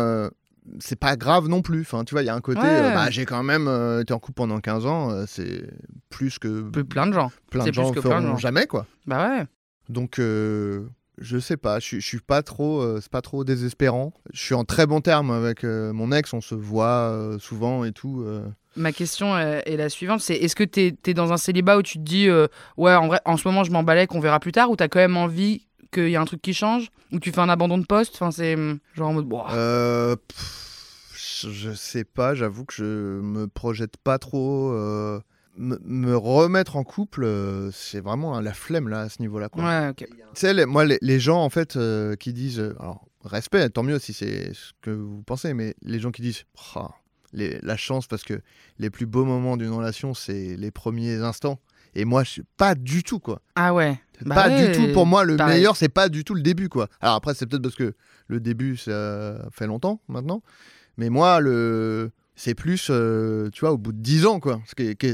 c'est pas grave non plus. Enfin, tu vois, il y a un côté. Ouais. euh, bah, j'ai quand même euh, été en couple pendant 15 ans. euh, c'est plus que Plein de gens. plein de gens que plein de gens. jamais, quoi. Bah ouais. Donc, euh, je sais pas, je suis- je suis pas trop, euh, c'est pas trop désespérant. Je suis en très bon terme avec euh, mon ex, on se voit souvent et tout. Ma question est la suivante, c'est est-ce que t'es es dans un célibat où tu te dis ouais en vrai en ce moment je m'emballais qu'on verra plus tard ou t'as quand même envie qu'il y a un truc qui change ou tu fais un abandon de poste enfin c'est hum, genre en mode Euh, pff, je sais pas, j'avoue que je me projette pas trop. Me- me remettre en couple, euh, c'est vraiment hein, la flemme là à ce niveau-là. quoi. ouais ok Tu sais, les- moi, les, les gens, en fait, euh, qui disent. euh, alors, respect, tant mieux si c'est ce que vous pensez, mais les gens qui disent. Les- la chance, parce que les plus beaux moments d'une relation, c'est les premiers instants. Et moi, je suis pas du tout, quoi. ah ouais Bah pas ouais, du tout. Pour moi, le pareil. meilleur, c'est pas du tout le début, quoi. Alors après, c'est peut-être parce que le début, ça fait longtemps maintenant. Mais moi, le. C'est plus, euh, tu vois, au bout de 10 ans, quoi.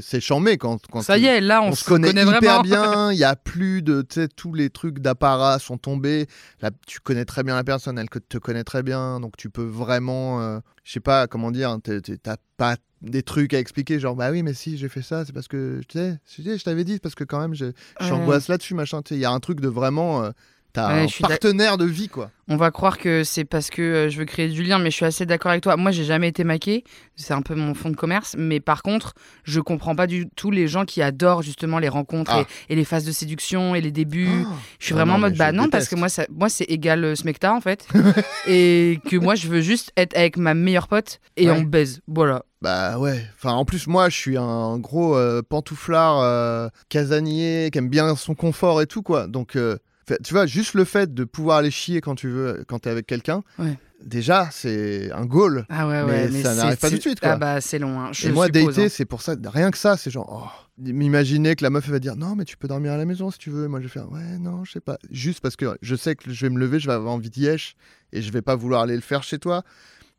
C'est chambé quand, quand Ça y est, là, on, on, se connaît, hyper vraiment. bien, il y a plus de, tu sais, tous les trucs d'apparat sont tombés. Là, tu connais très bien la personne, elle te connaît très bien, donc tu peux vraiment, euh, je sais pas comment dire, hein, t'as pas des trucs à expliquer, genre bah oui, mais si j'ai fait ça, c'est parce que tu sais, je t'avais dit, parce que quand même, je, je suis angoisse là-dessus, machin. Tu sais, il y a un truc de vraiment, euh, t'as Ouais, un je partenaire de vie, quoi. On va croire que c'est parce que euh, je veux créer du lien, mais je suis assez d'accord avec toi. Moi, j'ai jamais été maquée, c'est un peu mon fond de commerce, mais par contre, je comprends pas du tout les gens qui adorent justement les rencontres Ah. et, et les phases de séduction et les débuts. Ah. Je suis Ah vraiment non, en mode bah non parce que moi ça, moi c'est égal euh, smecta en fait et que moi je veux juste être avec ma meilleure pote et Ouais. on baise voilà Bah ouais, enfin en plus moi je suis un gros euh, pantouflard euh, casanier qui aime bien son confort et tout quoi. Donc euh, fait- tu vois, juste le fait de pouvoir aller chier quand tu veux, quand t'es avec quelqu'un, Ouais. déjà c'est un goal. ah ouais Mais ouais ça c'est- n'arrive pas tout de suite, quoi. ah bah c'est long hein. je et moi suppose, dater hein. c'est pour ça, rien que ça, c'est genre oh, m'imaginer que la meuf elle va dire non mais tu peux dormir à la maison si tu veux. Moi je vais faire ouais non je sais pas, juste parce que je sais que je vais me lever, je vais avoir envie d'y être et je vais pas vouloir aller le faire chez toi.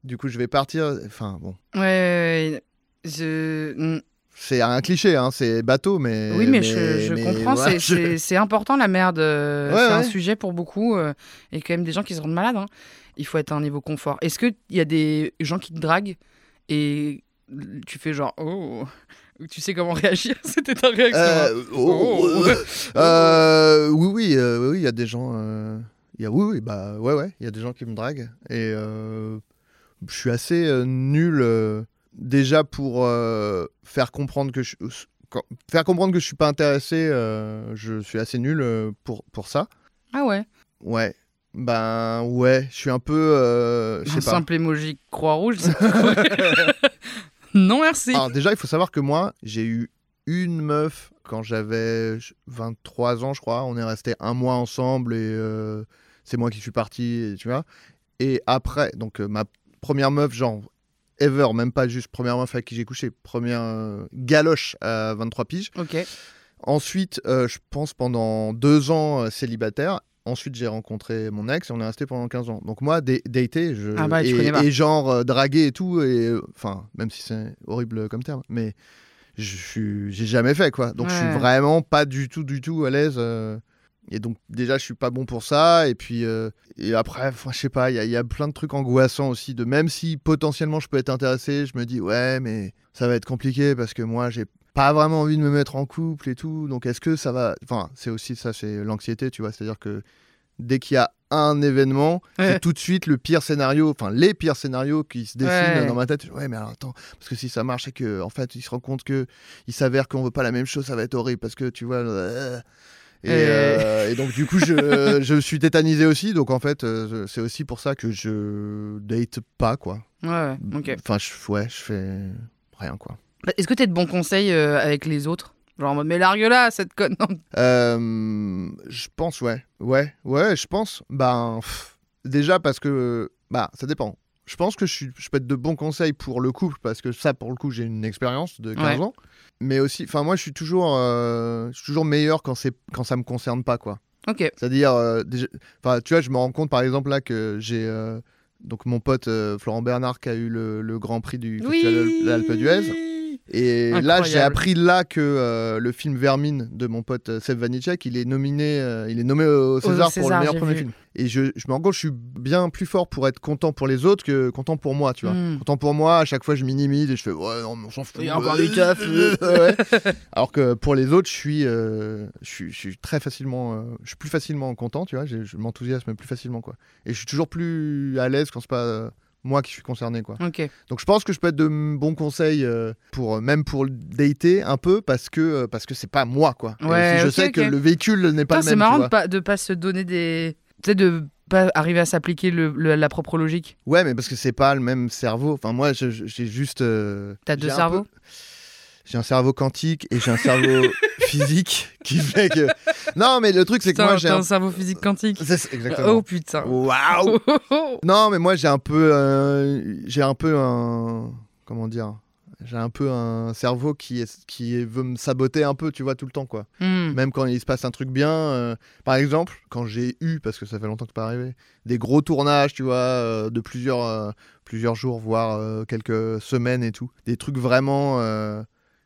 Du coup je vais partir. Enfin bon. ouais, ouais, ouais. je mm. C'est un cliché, hein, c'est bateau, mais. oui mais, je, je mais comprends c'est- je- important la merde euh, Ouais, c'est un sujet pour beaucoup euh, et quand même des gens qui se rendent malades hein. il faut être à un niveau confort est-ce que il y a des gens qui te draguent et tu fais genre oh tu sais comment réagir? C'était ta réaction hein. Euh, oh, Oh. euh, euh, oui, oui, euh, oui, oui, il y a des gens. euh, il y a, oui, oui, bah ouais, ouais, il y a des gens qui me draguent. Et euh, je suis assez euh, nul euh, déjà pour euh, faire comprendre que je, quand- faire comprendre que je suis pas intéressé. euh, je suis assez nul euh, pour pour ça. ah ouais Ouais. Ben ouais, je suis un peu, euh, je Un pas. simple emoji croix rouge. non, merci. Alors déjà, il faut savoir que moi, j'ai eu une meuf quand j'avais 23 ans, je crois. On est resté un mois ensemble et euh, c'est moi qui suis parti, et tu vois. Et après, donc euh, ma première meuf, genre ever, même pas juste première meuf avec qui j'ai couché, première euh, galoche à 23 piges. Ok. Ensuite, euh, je pense pendant deux ans euh, célibataire. Ensuite, j'ai rencontré mon ex et on est resté pendant 15 ans. Donc moi, dater, je... Ah bah, et, genre euh, draguer et tout, et enfin, même si c'est horrible comme terme, mais je suis, j'ai jamais fait quoi. Donc je suis Ouais. vraiment pas du tout, du tout à l'aise. euh, et donc déjà, je suis pas bon pour ça. Et puis euh, et après, je sais pas, il y, y a plein de trucs angoissants aussi. De même si potentiellement je peux être intéressé, je me dis ouais, mais ça va être compliqué parce que moi, j'ai pas vraiment envie de me mettre en couple et tout. Donc est-ce que ça va Enfin, c'est aussi ça, c'est l'anxiété, tu vois. C'est-à-dire que dès qu'il y a un événement, Ouais. c'est tout de suite le pire scénario, enfin les pires scénarios qui se dessinent Ouais. dans ma tête. Ouais, mais alors attends, parce que si ça marche et que en fait, il se rend compte que il s'avère qu'on veut pas la même chose, ça va être horrible parce que tu vois. euh, Et, euh, et donc du coup, je, je suis tétanisé aussi. Donc en fait, euh, c'est aussi pour ça que je date pas quoi. Ouais, ouais, ok. Enfin, je, ouais, je fais rien quoi. Bah, Est-ce que t'as de bons conseils euh, avec les autres? Genre, en mode, mais largue là, cette conne. Euh, je pense, ouais. Ouais, ouais, je pense. Ben, pff, déjà parce que, bah, ça dépend. Je pense que je, suis, je peux être de bons conseils pour le couple parce que ça, pour le coup, j'ai une expérience de 15 Ouais. ans. Mais aussi, enfin, moi, je suis toujours, euh, je suis toujours meilleur quand, quand ça me concerne pas, quoi. Ok. C'est-à-dire, euh, tu vois, je me rends compte, par exemple, là, que j'ai. euh, donc, mon pote Florent Bernard qui a eu le, le grand prix du Festival de l'Alpe d'Huez. Et là, j'ai appris là que euh, le film Vermine de mon pote euh, Seb Vanicek, il est nominé, euh, il est nommé au César, pour César, le meilleur premier vu. film. Et je, je me rends compte, je suis bien plus fort pour être content pour les autres que content pour moi, tu vois. Hmm. Content pour moi, à chaque fois, je minimise et je fais ouais, non, mais on s'en fout. Il y a encore du taf. Ouais. Alors que pour les autres, je suis, euh, je suis, je suis très facilement, euh, je suis plus facilement content, tu vois. Je, je m'enthousiasme plus facilement, quoi. Et je suis toujours plus à l'aise quand c'est pas euh, moi qui suis concerné, quoi. Donc je pense que je peux être de bons conseils euh, pour euh, même pour le dater un peu parce que euh, parce que c'est pas moi quoi. Aussi, je sais que le véhicule n'est pas Putain, le c'est même. tu marrant de pas, de pas se donner des. Tu sais, de pas arriver à s'appliquer le, le- la propre logique. Ouais, mais parce que c'est pas le même cerveau. Enfin moi j'ai juste. euh, T'as deux cerveaux peu- J'ai un cerveau quantique et j'ai un cerveau physique qui fait que. Non mais le truc c'est que moi j'ai un. cerveau physique quantique. C'est- Exactement. Oh putain. Waouh. Non mais moi j'ai un peu euh, j'ai un peu un comment dire j'ai un peu un cerveau qui, est, qui veut me saboter un peu, tu vois, tout le temps, quoi. Hmm. Même quand il se passe un truc bien. euh, par exemple, quand j'ai eu, parce que ça fait longtemps que c'est pas arrivé, des gros tournages, tu vois, euh, de plusieurs, euh, plusieurs jours, voire quelques semaines et tout. Des trucs vraiment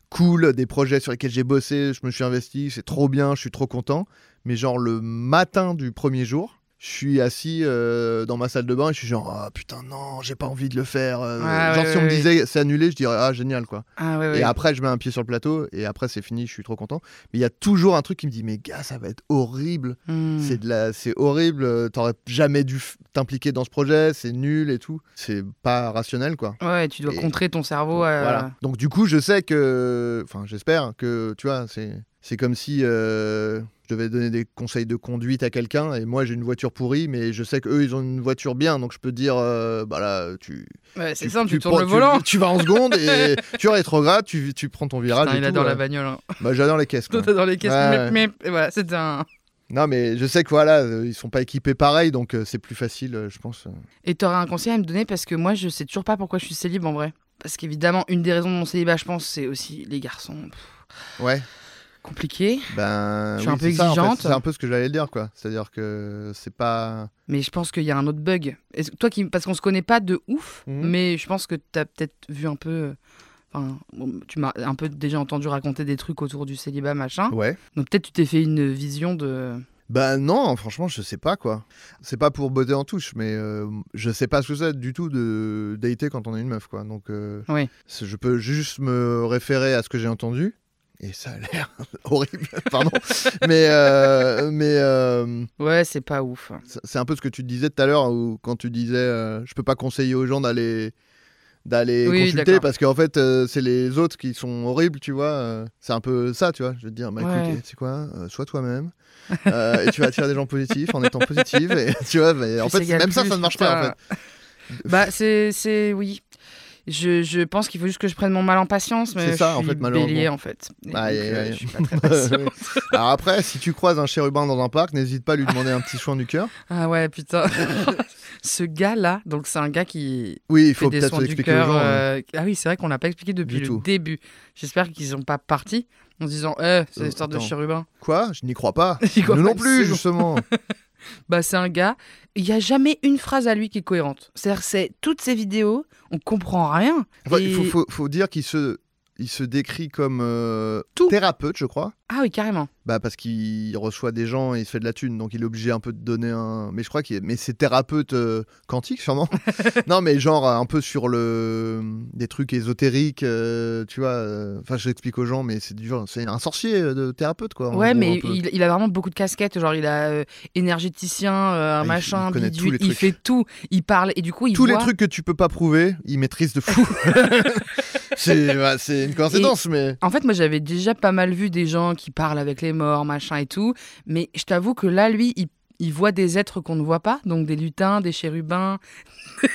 cool, des projets sur lesquels j'ai bossé, je me suis investi, c'est trop bien, je suis trop content. Mais genre le matin du premier jour, je suis assis euh, dans ma salle de bain et je suis genre ah putain non j'ai pas envie de le faire euh, Ah, genre si on me disait c'est annulé je dirais ah génial quoi Ah et après, je mets un pied sur le plateau et après, c'est fini, je suis trop content. Mais il y a toujours un truc qui me dit, mais gars, ça va être horrible. Hmm. C'est de la, c'est horrible. euh, T'aurais jamais dû t'impliquer dans ce projet. C'est nul et tout. C'est pas rationnel, quoi. Ouais, tu dois Et- contrer ton cerveau. à- Voilà. Donc du coup, je sais que, enfin, j'espère que, tu vois, c'est, c'est comme si euh, je devais donner des conseils de conduite à quelqu'un et moi j'ai une voiture pourrie, mais je sais qu'eux ils ont une voiture bien, donc je peux te dire, euh, bah là, tu, Ouais, c'est simple, tu, prends- tournes le volant. tu, vas en seconde et tu rétrogrades, tu, tu prends ton virage. Putain, et il tout, adore la bagnole. Hein. Bah, j'adore les caisses. Toi, dans les caisses. Ouais, mip, mip. Et voilà, c'est un. Non, mais je sais que voilà, euh, ils sont pas équipés pareil, donc euh, c'est plus facile, je pense. Et t'aurais un conseil à me donner? Parce que moi, je sais toujours pas pourquoi je suis célib en vrai. Parce qu'évidemment, une des raisons de mon célibat, je pense, c'est aussi les garçons. Pff, Ouais. Compliqué. Ben, Je suis oui, un peu en fait. exigeante. C'est un peu ce que j'allais dire, quoi. C'est-à-dire que c'est pas. Mais je pense qu'il y a un autre bug. Toi, qui... parce qu'on se connaît pas de ouf, Mhm. mais je pense que t'as peut-être vu un peu. euh, Enfin, tu m'as un peu déjà entendu raconter des trucs autour du célibat, machin. Ouais. Donc peut-être tu t'es fait une vision de. Ben non, franchement, je sais pas, quoi. C'est pas pour botter en touche, mais euh, je sais pas ce que c'est du tout de dater quand on est une meuf, quoi. Donc, euh, Oui. je peux juste me référer à ce que j'ai entendu. Et ça a l'air horrible, pardon. mais euh, mais euh, Ouais, c'est pas ouf. C'est- un peu ce que tu disais tout à l'heure, où quand tu disais euh, je peux pas conseiller aux gens d'aller d'aller Oui, consulter parce qu'en fait euh, c'est les autres qui sont horribles, tu vois. c'est un peu ça, tu vois. Je veux te dire, bah, Ouais. écoute, c'est quoi Sois toi-même et tu vas attirer des gens positifs en étant positive. Et, tu vois, mais en fait même ça, plus, ça ne marche pas en fait. Bah, c'est- Oui. Je, je pense qu'il faut juste que je prenne mon mal en patience, C'est ça, je en fait, malheureusement. bélier, en fait. Et Aïe, donc, aïe, euh. Je suis pas très. Alors après, si tu croises un chérubin dans un parc, n'hésite pas à lui demander un petit soin du cœur. Ah ouais, putain. Ce gars-là, donc c'est un gars qui Oui, il faut peut-être expliquer aux cœur. gens. euh, Ah oui, c'est vrai qu'on l'a pas expliqué depuis Du le tout. début. J'espère qu'ils sont pas partis en se disant Eh, c'est Euh, l'histoire de chérubin. Quoi? Je n'y crois pas. Nous non plus, justement. Bah, c'est un gars, il y a jamais une phrase à lui qui est cohérente. C'est-à-dire, c'est toutes ces vidéos, on comprend rien. Enfin, Et- Il faut, faut- faut dire qu'il se, il se décrit comme euh, thérapeute, je crois. Ah oui, carrément. Bah parce qu'il reçoit des gens et il se fait de la thune, donc il est obligé un peu de donner un. Mais je crois qu'il est. Mais c'est thérapeute euh, quantique sûrement. non mais genre un peu sur le des trucs ésotériques, euh, tu vois. euh, Enfin je l'explique aux gens, mais c'est du genre c'est un sorcier euh, de thérapeute quoi. Ouais, gros, mais il, il a vraiment beaucoup de casquettes. Genre, il a euh, énergéticien, euh, un Ah, il- machin, il bidule, tous les il fait tout. Il parle et du coup, il Tous voit... les trucs que tu peux pas prouver, il maîtrise de fou. c'est bah, une coïncidence, mais En fait, moi, j'avais déjà pas mal vu des gens qui parlent avec les morts, machin et tout. Mais je t'avoue que là, lui, il, il voit des êtres qu'on ne voit pas. Donc, des lutins, des chérubins.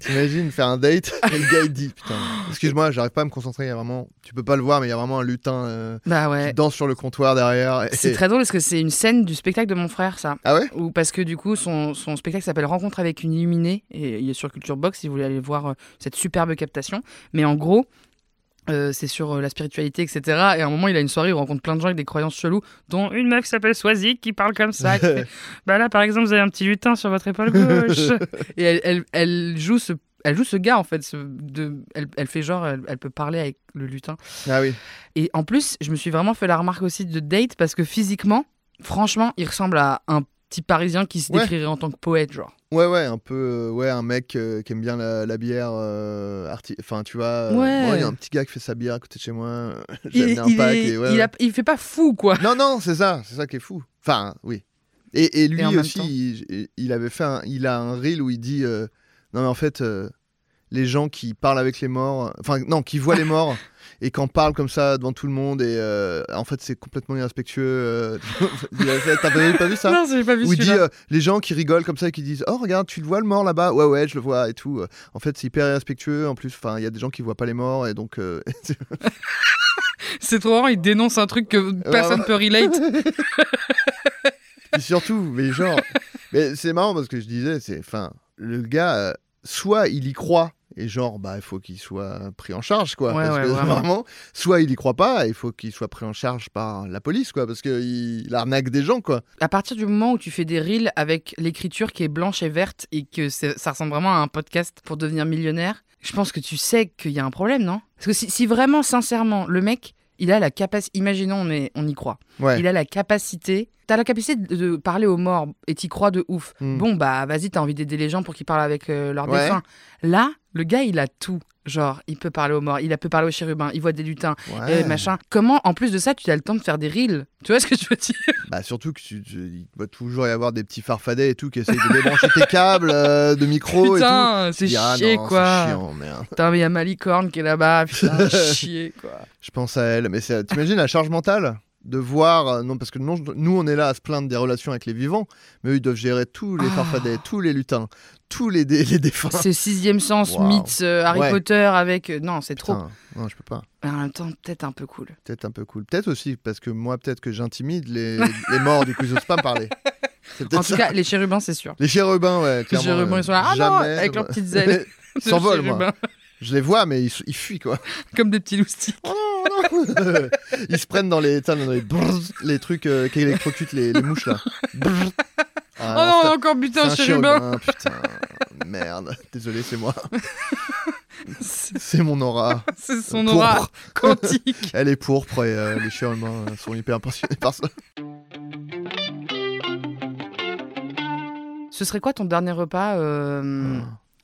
T'imagines faire un date et le gars il dit putain excuse-moi j'arrive pas à me concentrer il y a vraiment tu peux pas le voir mais il y a vraiment un lutin euh, Bah qui danse sur le comptoir derrière et- C'est très drôle parce que c'est une scène du spectacle de mon frère, ça. ah ouais? Ou parce que du coup, son, son spectacle s'appelle Rencontre avec une illuminée et il est sur Culture Box si vous voulez aller voir euh, cette superbe captation. Mais en gros, euh, c'est sur euh, la spiritualité, etc. Et à un moment, il a une soirée où il rencontre plein de gens avec des croyances cheloues, dont une meuf qui s'appelle Swazik qui parle comme ça. qui fait, bah là, par exemple, vous avez un petit lutin sur votre épaule gauche. et elle, elle, elle joue ce. Elle joue ce gars en fait, ce- de, elle, elle fait genre, elle, peut parler avec le lutin. ah oui Et en plus, je me suis vraiment fait la remarque aussi de Date parce que physiquement, franchement, il ressemble à un petit Parisien qui se Ouais. décrirait en tant que poète, genre. Ouais ouais un peu euh, ouais un mec euh, qui aime bien la, la bière euh, enfin tu vois euh, Ouais. il y a un petit gars qui fait sa bière à côté de chez moi Il, un il pack est- et ouais, il a- il fait pas fou, quoi. non non c'est ça c'est ça qui est fou enfin oui et, et lui Et aussi il, il avait fait un, il a un reel où il dit non mais en fait les gens qui parlent avec les morts, enfin non, qui voient les morts et qui en parlent comme ça devant tout le monde et euh, en fait c'est complètement irrespectueux. euh, T'as pas, vu- ça? Non, j'ai pas vu il dit euh, les gens qui rigolent comme ça et qui disent oh regarde tu le vois le mort là-bas? Ouais ouais je le vois et tout. En fait c'est hyper irrespectueux en plus. Enfin il y a des gens qui voient pas les morts et donc C'est trop marrant, il dénonce un truc que personne peut relate. Et surtout, mais genre, mais c'est marrant parce que je disais, c'est, enfin, le gars, soit il y croit et genre bah il faut qu'il soit pris en charge quoi Ouais, parce ouais, que vraiment. vraiment soit il y croit pas il faut qu'il soit pris en charge par la police quoi parce que il, arnaque des gens quoi À partir du moment où tu fais des reels avec l'écriture qui est blanche et verte et que ça ressemble vraiment à un podcast pour devenir millionnaire, je pense que tu sais qu'il y a un problème, non? Parce que si, si vraiment, sincèrement, le mec, il a la capacité, imaginons, on, est- on y croit, ouais il a la capacité, t'as la capacité de, parler aux morts et t'y crois de ouf. Hmm. Bon, bah vas-y, t'as envie d'aider les gens pour qu'ils parlent avec euh, leurs Ouais. défunts. Là, le gars, il a tout. Genre, il peut parler aux morts, il a- peut parler aux chérubins, il voit des lutins, ouais. et machin. Comment, en plus de ça, tu as le temps de faire des reels? Tu vois ce que je veux dire? Bah surtout que tu, tu- il va toujours y avoir des petits farfadets et tout qui essayent de débrancher tes câbles euh, de micro et tout Putain, c'est ah chier, non, quoi. c'est chiant merde Putain, mais il y a Malicorne qui est là-bas, putain, chier, quoi. Je pense à elle. Mais c'est- t'imagines la charge mentale? De voir, euh, non parce que non, nous on est là à se plaindre des relations avec les vivants, mais eux ils doivent gérer tous les Ah. farfadets, tous les lutins, tous les, dé- les défunts. C'est sixième sens, mythes, euh, Harry Ouais. Potter avec... euh, Non, c'est trop. Non je peux pas. Mais en même temps, peut-être un peu cool. Peut-être un peu cool. Peut-être aussi parce que moi peut-être que j'intimide les, les morts du coup ils osent pas me parler. En tout ça. cas, les chérubins, c'est sûr. Les chérubins ouais. Les chérubins, ils sont là, ah non, jamais- avec leurs petites ailes. Ils s'envolent moi. Je les vois mais ils, ils fuient quoi. Comme des petits loustiques. Oh. Ils se prennent dans les, dans les, brrr, les trucs euh, qui électrocutent les, les mouches là. Brrr. Ah, oh non, encore un chérubin. Putain, merde. Désolé, c'est moi. C'est mon aura. c'est son aura Pourpre. quantique. Elle est pourpre et euh, les chérubins euh, sont hyper impressionnés par ça. Ce serait quoi ton dernier repas euh,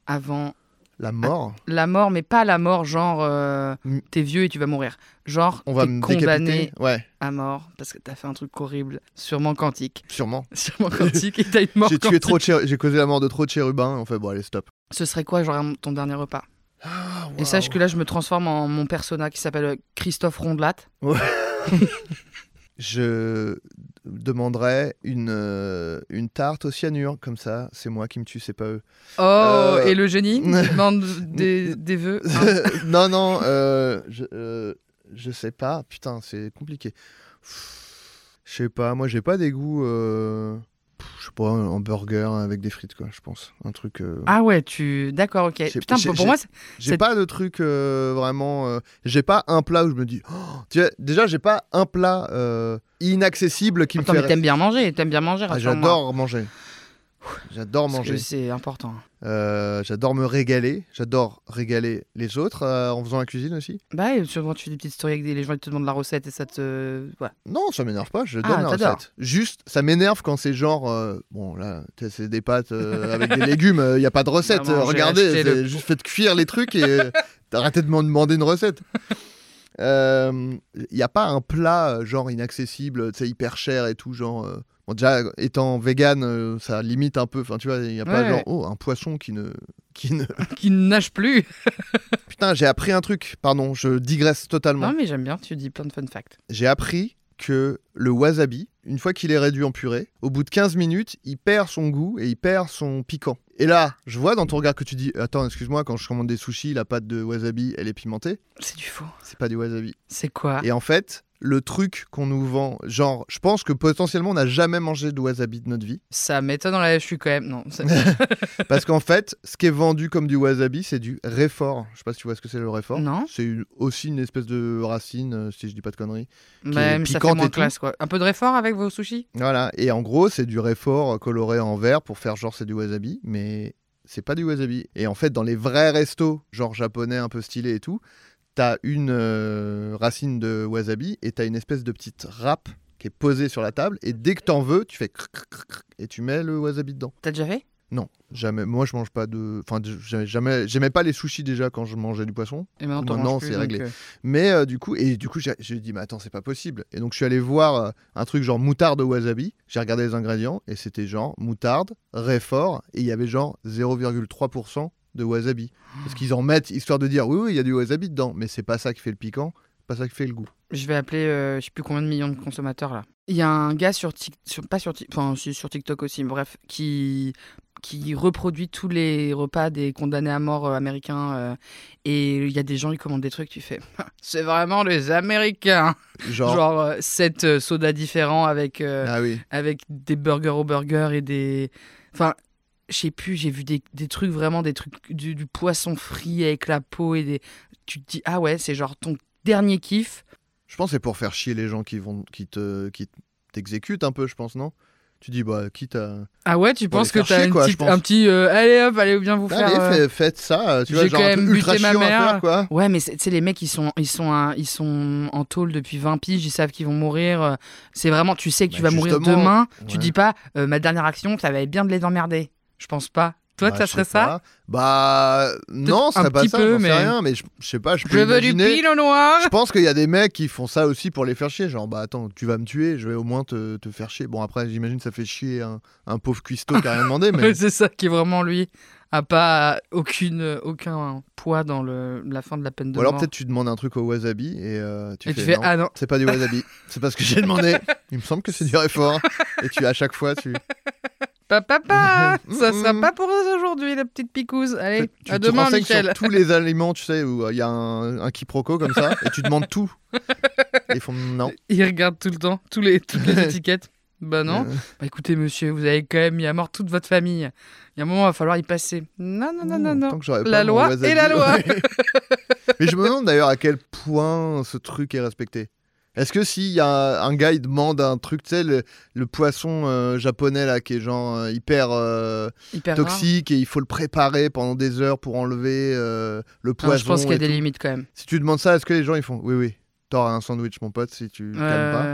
avant La mort. la mort, mais pas la mort genre euh, t'es vieux et tu vas mourir. Genre On va t'es me condamné. Ouais, à mort parce que t'as fait un truc horrible, sûrement quantique, sûrement. sûrement quantique et t'as une mort J'ai tué trop de j'ai causé la mort de trop de chérubins. On fait bon, allez, stop. Ce serait quoi genre ton dernier repas? Ah, Et sache que là je me transforme en mon persona qui s'appelle Christophe Rondelat. Je demanderais une, euh, une tarte au cyanure, comme ça, c'est moi qui me tue, c'est pas eux. Oh Euh, et le génie demande des, des vœux. hein. non, non, euh, je, euh, je sais pas. Putain, c'est compliqué. Je sais pas, moi j'ai pas des goûts. Je sais pas, un burger avec des frites, quoi, je pense. Un truc. euh, Ah ouais, tu d'accord, ok. Putain, pour, moi, c'est- J'ai pas de truc euh, vraiment. euh, J'ai pas un plat où je me dis. Oh, tu vois, déjà, j'ai pas un plat inaccessible qui me Attends, fait. mais t'aimes bien manger, t'aimes bien manger. Ah. J'adore manger. J'adore manger. C'est important. Euh, j'adore me régaler. J'adore régaler les autres euh, en faisant la cuisine aussi. Bah, et souvent tu fais des petites stories avec des les gens ils te demandent la recette et ça te. Voilà. Non, ça m'énerve pas, je donne Ah, la recette. Juste, ça m'énerve quand c'est genre. euh, bon, là, c'est des pâtes avec des légumes, il n'y a pas de recette. Regardez, le- juste faites cuire les trucs et arrêtez de m'en demander une recette. Il n'y a pas un plat euh, genre inaccessible, c'est hyper cher et tout, genre. euh, Bon, déjà, étant vegan, euh, ça limite un peu. Enfin, tu vois, il n'y a pas genre, oh, un poisson qui ne. Qui ne... Qui ne nage plus. Putain, j'ai appris un truc, pardon, je digresse totalement. Non, mais j'aime bien, tu dis plein de fun facts. j'ai appris que le wasabi, une fois qu'il est réduit en purée, au bout de 15 minutes, il perd son goût et il perd son piquant. Et là, je vois dans ton regard que tu dis Attends, excuse-moi, quand je commande des sushis, la pâte de wasabi, elle est pimentée. C'est du faux. C'est pas du wasabi. C'est quoi? Et en fait, le truc qu'on nous vend, genre, je pense que potentiellement on n'a jamais mangé de wasabi de notre vie. Ça m'étonne dans la je suis quand même. Non. ça- Parce qu'en fait, ce qui est vendu comme du wasabi, c'est du réfort. Je sais pas si tu vois ce que c'est le réfort. Non. C'est une- aussi une espèce de racine, euh, si je dis pas de conneries. Même ça fait piquante moins et classe quoi. Un peu de réfort avec vos sushis? Voilà, et en gros, c'est du réfort coloré en vert pour faire genre c'est du wasabi, mais c'est pas du wasabi. Et en fait, dans les vrais restos, genre japonais un peu stylés et tout, t'as une euh, racine de wasabi et t'as une espèce de petite râpe qui est posée sur la table, et dès que t'en veux, tu fais cric, cric, cric, et tu mets le wasabi dedans. T'as déjà fait? Non, jamais. Moi, je mange pas de. Enfin, jamais. J'aimais pas les sushis déjà quand je mangeais du poisson. Et maintenant, c'est réglé. euh, Mais euh, du coup, et du coup, j'ai dit, mais attends, c'est pas possible. Et donc, je suis allé voir un truc genre moutarde au wasabi. J'ai regardé les ingrédients et c'était genre moutarde, réfort, et il y avait genre 0,3% de wasabi. Parce qu'ils en mettent histoire de dire, oui, oui, il y a du wasabi dedans, mais c'est pas ça qui fait le piquant, pas ça qui fait le goût. Je vais appeler, euh, je sais plus combien de millions de consommateurs là. Il y a un gars sur, Tik- sur pas sur, enfin sur TikTok aussi, bref, qui qui reproduit tous les repas des condamnés à mort euh, américains. euh, et il y a des gens qui commandent des trucs, tu fais, c'est vraiment les Américains. Genre, Genre euh, sept sodas différents avec ah oui, avec des burgers au burger et des, enfin. Je sais plus, j'ai vu des, des trucs vraiment, des trucs du, du poisson frit avec la peau et des. Tu te dis, ah ouais, c'est genre ton dernier kiff. Je pense que c'est pour faire chier les gens qui vont qui te qui t'exécutent un peu, je pense, non? Tu dis bah quitte à Ah ouais, tu penses que t'as un petit. euh, allez hop, allez bien vous faire. Allez, euh, faites ça, tu vois, j'ai genre quand un même truc ultra buté ma à mère. faire, quoi. Ouais, mais c'est- tu sais, les mecs, ils sont, ils, sont, un- ils sont en tôle depuis 20 piges, ils savent qu'ils vont mourir. euh, C'est vraiment, tu sais que tu Bah, vas mourir demain. Tu ouais. dis pas, euh, ma dernière action, ça va être bien de les emmerder. Je pense pas. Toi, Bah, ça serait ça. Bah non, ce serait pas petit ça, peu, mais- rien, mais je, je sais pas, je peux Je veux du imaginer. pile au noir Je pense qu'il y a des mecs qui font ça aussi pour les faire chier. Genre, bah attends, tu vas me tuer, je vais au moins te, te faire chier. Bon, après, j'imagine que ça fait chier un, un pauvre cuistot qui a rien demandé, mais c'est ça qui est vraiment lui. A pas aucune, aucun poids dans le, la fin de la peine de Ou alors peut-être tu demandes un truc au wasabi et euh, tu Et fais, tu fais, non, ah non, c'est pas du wasabi, c'est pas ce que j'ai demandé. Il me semble que c'est du réfort. Et tu à chaque fois, tu, papa, papa, ça sera pas pour aujourd'hui, la petite picouse. Allez, tu à te demain, renseignes Michel. sur tous les aliments, tu sais, où euh, il y a un, un quiproquo comme ça, et tu demandes tout. Et ils font non. Il regarde tout le temps, tous les, toutes les étiquettes. Bah non. Euh, Bah écoutez, monsieur, vous avez quand même mis à mort toute votre famille. Il y a un moment, il va falloir y passer. Non, non, non, non, non. j'aurais La loi est la loi. Mais je me demande d'ailleurs à quel point ce truc est respecté. Est-ce que s'il y a un gars, il demande un truc, tu sais, le, le poisson euh, japonais là, qui est genre euh, hyper euh, Hyper toxique et il faut le préparer pendant des heures pour enlever euh, le Non, poisson. je pense qu'il y a et des tout. limites quand même. Si tu demandes ça, est-ce que les gens ils font Oui, oui, t'auras un sandwich, mon pote, si tu calmes pas?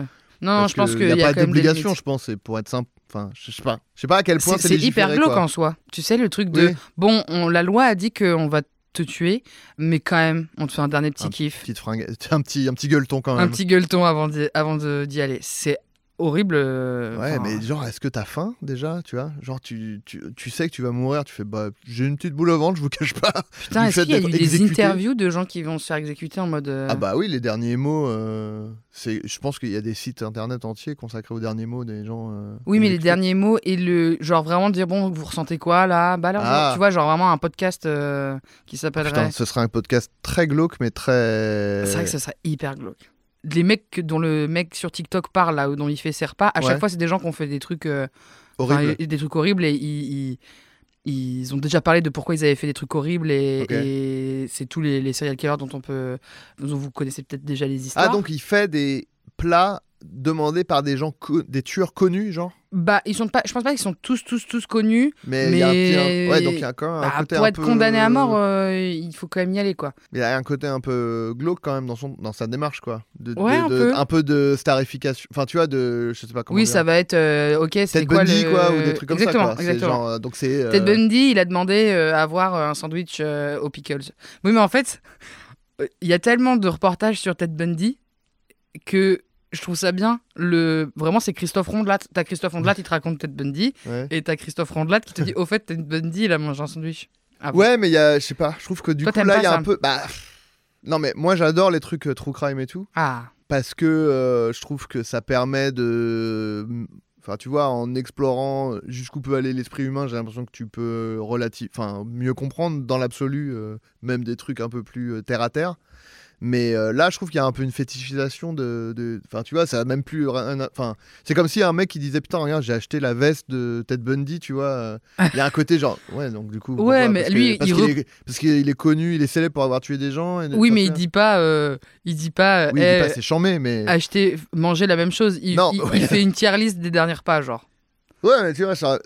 Non, non, Parce je pense que qu'il y a pas quand même des d'obligation, limites. je pense, c'est pour être simple. Enfin, je sais pas. Je sais pas à quel point C'est c'est c'est hyper glauque quoi. en soi. Tu sais, le truc de Oui. bon, on, la loi a dit qu'on va te tuer, mais quand même, on te fait un dernier petit Un kiff. Petite fringue, un petit, un petit gueuleton quand même. Un petit gueuleton avant d'y avant d'y aller. C'est horrible. euh, Ouais, enfin, mais genre, est-ce que t'as faim déjà, tu vois? Genre, tu, tu, tu sais que tu vas mourir, tu fais, bah, j'ai une petite boule au ventre, je vous cache pas. Putain, est-ce qu'il y a eu des interviews de gens qui vont se faire exécuter en mode. euh, Ah bah oui, les derniers mots, euh, c'est, je pense qu'il y a des sites internet entiers consacrés aux derniers mots des gens. euh, Oui, mais les derniers mots et le genre vraiment dire bon, vous ressentez quoi là? Bah alors, Ah. tu vois, genre vraiment un podcast euh, qui s'appellerait. Putain, ce sera un podcast très glauque, mais très. C'est vrai que ça serait hyper glauque. Les mecs dont le mec sur TikTok parle, là, dont il fait ses repas, à Ouais. chaque fois, c'est des gens qui ont fait des trucs, euh, horrible. des trucs horribles et ils, ils- ils ont déjà parlé de pourquoi ils avaient fait des trucs horribles et, c'est tous les, les serial killers dont on peut, dont vous connaissez peut-être déjà les histoires. Ah, donc il fait des plats demandés par des gens, des tueurs connus, genre? Bah, ils sont pas, je pense pas qu'ils sont tous, tous, tous connus. Mais il y a un Mais- petit. un- Ouais, donc il y a quand même un Bah, côté pour un être peu- condamné à mort, euh, il faut quand même y aller, quoi. Il y a un côté un peu glauque quand même dans, son, dans sa démarche, quoi. De, de- Ouais, un de- peu. un peu de starification. Enfin, tu vois, de. Je sais pas comment oui, dire. ça va être, euh, ok, c'est Ted quoi Bundy, le... quoi, ou des trucs comme exactement, ça, quoi. Exactement, genre, euh, donc c'est. euh, Ted Bundy, il a demandé euh, à avoir euh, un sandwich euh, aux pickles. Oui, mais en fait, euh, il y a tellement de reportages sur Ted Bundy que je trouve ça bien. Le... Vraiment, c'est Christophe Rondelat. T'as Christophe Rondelat, il te raconte Ted Bundy, Ouais. et t'as Christophe Rondelat qui te dit, au fait, Ted Bundy, il a mangé un sandwich. Ah bon Ouais, mais il y a. Je sais pas, je trouve que du Toi, coup, là, il y a ça un peu. Bah. Non, mais moi, j'adore les trucs euh, true crime et tout. Ah, Parce que euh, je trouve que ça permet de. Enfin, tu vois, en explorant jusqu'où peut aller l'esprit humain, j'ai l'impression que tu peux relative, enfin, mieux comprendre dans l'absolu, euh, même des trucs un peu plus terre à terre. Mais euh, là, je trouve qu'il y a un peu une fétichisation de. Enfin, tu vois, ça a même plus. Enfin, c'est comme si un mec qui disait Putain, regarde, j'ai acheté la veste de Ted Bundy, tu vois. euh, Il y a un côté genre. Ouais, donc du coup. Ouais, mais Parce que- lui, parce il re- est, parce qu'il est connu, il est célèbre pour avoir tué des gens. et- oui, mais il dit pas, euh, il dit pas, Oui, il dit pas c'est chambé, mais. acheter, manger la même chose. Il, Non, il- ouais. il fait une tier list des dernières pages, genre. Ouais, mais tu vois, ça-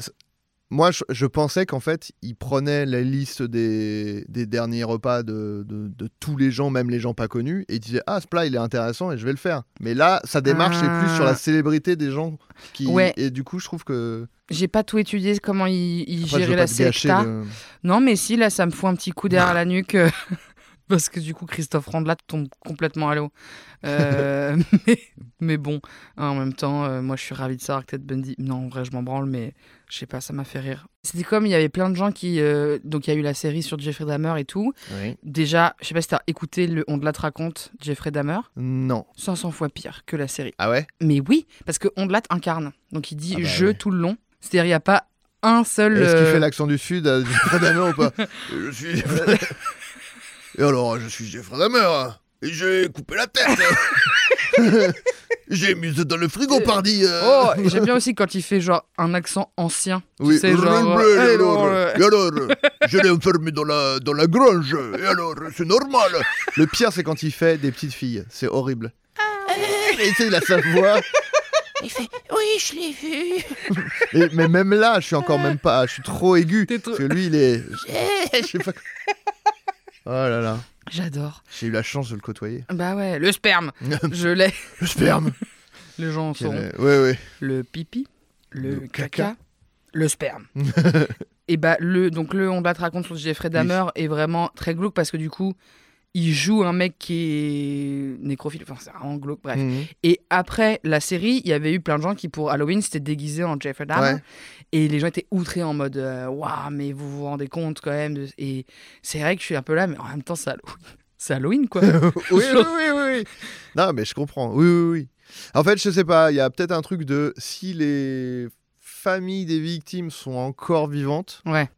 moi, je, je pensais qu'en fait, il prenait la liste des, des derniers repas de, de, de tous les gens, même les gens pas connus, et il disait Ah, ce plat, il est intéressant et je vais le faire. Mais là, sa démarche est plus sur Ah. la célébrité des gens. Qui... Ouais. Et du coup, je trouve que. J'ai pas tout étudié comment il, il Après, gérait la secta. le- Non, mais si, là, ça me fout un petit coup derrière la nuque. Parce que du coup, Christophe Randelat tombe complètement à l'eau. Euh, mais, mais bon, hein, en même temps, euh, moi, je suis ravi de savoir que Ted Bundy. Non, en vrai, je m'en branle, mais je sais pas, ça m'a fait rire. C'était comme il y avait plein de gens qui. euh, Donc, il y a eu la série sur Jeffrey Dahmer et tout. Oui. Déjà, je sais pas si t'as écouté le On de la te raconte, Jeffrey Dahmer. Non. 500 fois pire que la série. Ah ouais? Mais oui, parce que Ondelat incarne. Donc il dit Ah bah je tout le long. C'est-à-dire, il n'y a pas un seul. Est-ce qu'il fait l'accent du Sud à Jeffrey Dahmer ou pas? Je suis Et alors, je suis Jeffrey Dahmer et j'ai coupé la tête J'ai mis ça dans le frigo, Euh, pardi. euh. Oh, et j'aime bien aussi quand il fait genre un accent ancien. Oui, tu sais, genre. euh, et alors, et alors, je l'ai enfermé dans la, dans la grange, et alors, c'est normal. Le pire, c'est quand il fait des petites filles, c'est horrible. Et tu sais, il a sa voix, Il fait Oui, je l'ai vu. et- mais même là, je suis encore même pas, je suis trop aigu. Trop- Parce que lui, il est. Je sais pas. Oh là là, J'adore. j'ai eu la chance de le côtoyer. Bah ouais, le sperme. Je l'ai. Le sperme. Les gens sont. Ouais, ouais. Le pipi, le, Le caca, caca. le sperme. et bah le donc le on te raconte sur Jeffrey Dahmer est vraiment très glauque parce que du coup il joue un mec qui est nécrophile, enfin c'est vraiment glauque, bref. Mhm. Et après la série, il y avait eu plein de gens qui pour Halloween s'étaient déguisés en Jeffrey Dahmer. Ouais. Et les gens étaient outrés en mode euh, Waouh, mais vous vous rendez compte quand même. de- Et c'est vrai que je suis un peu là, mais en même temps, c'est Halloween. C'est Halloween quoi. oui, oui, oui, oui. Non, mais je comprends. Oui, oui, oui. En fait, je sais pas, il y a peut-être un truc de si les familles des victimes sont encore vivantes, ouais,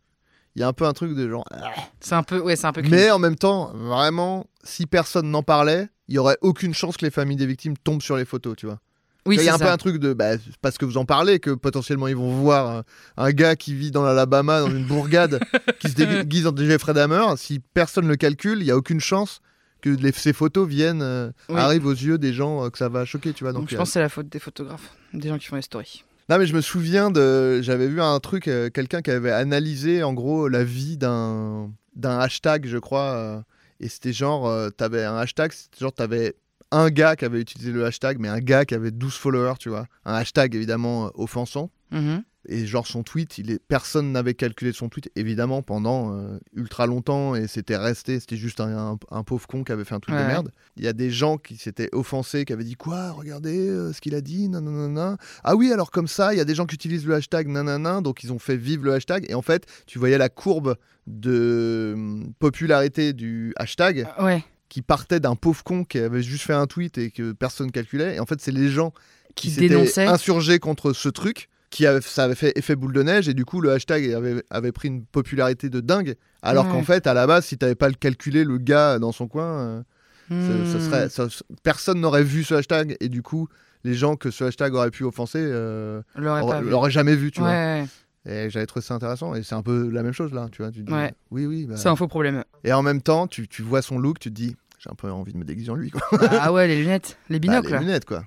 il y a un peu un truc de genre. ah. c'est un peu, ouais, c'est un peu. Mais en même temps, vraiment, si personne n'en parlait, il y aurait aucune chance que les familles des victimes tombent sur les photos, tu vois. oui, il y c'est a un ça. peu un truc de bah, parce que vous en parlez que potentiellement ils vont voir un, un gars qui vit dans l'Alabama dans une bourgade qui se déguise en Jeffrey Dahmer. Si personne le calcule, il y a aucune chance que les- ces photos viennent euh, Oui. arrivent aux yeux des gens euh, que ça va choquer, tu vois. Donc, Donc, je euh, pense que c'est la faute des photographes, des gens qui font les stories. Non, mais je me souviens de. J'avais vu un truc, euh, quelqu'un qui avait analysé en gros la vie d'un d'un hashtag, je crois. euh, et c'était genre, euh, t'avais un hashtag, c'était genre, t'avais un gars qui avait utilisé le hashtag, mais un gars qui avait 12 followers, tu vois. Un hashtag évidemment offensant. Mhm. Et genre son tweet, il est... personne n'avait calculé son tweet, évidemment, pendant euh, ultra longtemps, et c'était resté, c'était juste un, un- un pauvre con qui avait fait un tweet Ouais. de merde. Il y a des gens qui s'étaient offensés, qui avaient dit quoi, regardez euh, ce qu'il a dit, nanana. Ah oui, alors comme ça, il y a des gens qui utilisent le hashtag nanana, donc ils ont fait vivre le hashtag, et en fait, tu voyais la courbe de hum, popularité du hashtag Euh, Ouais, qui partait d'un pauvre con qui avait juste fait un tweet et que personne calculait, et en fait, c'est les gens qui s'étaient dénonçait. insurgés contre ce truc qui avait, ça avait fait effet boule de neige et du coup le hashtag avait, avait pris une popularité de dingue alors Ouais. qu'en fait à la base si t'avais pas le calculé le gars dans son coin euh, ça- ça Hmm. serait, ça- personne n'aurait vu ce hashtag et du coup les gens que ce hashtag aurait pu offenser euh, l'auraient jamais vu tu vois et j'avais trouvé ça intéressant et c'est un peu la même chose là tu vois tu dis, Ouais. oui oui bah. c'est un faux problème. et en même temps tu, tu vois son look tu te dis j'ai un peu envie de me déguiser en lui quoi ah ouais, les lunettes, les Bah, binocles. les lunettes quoi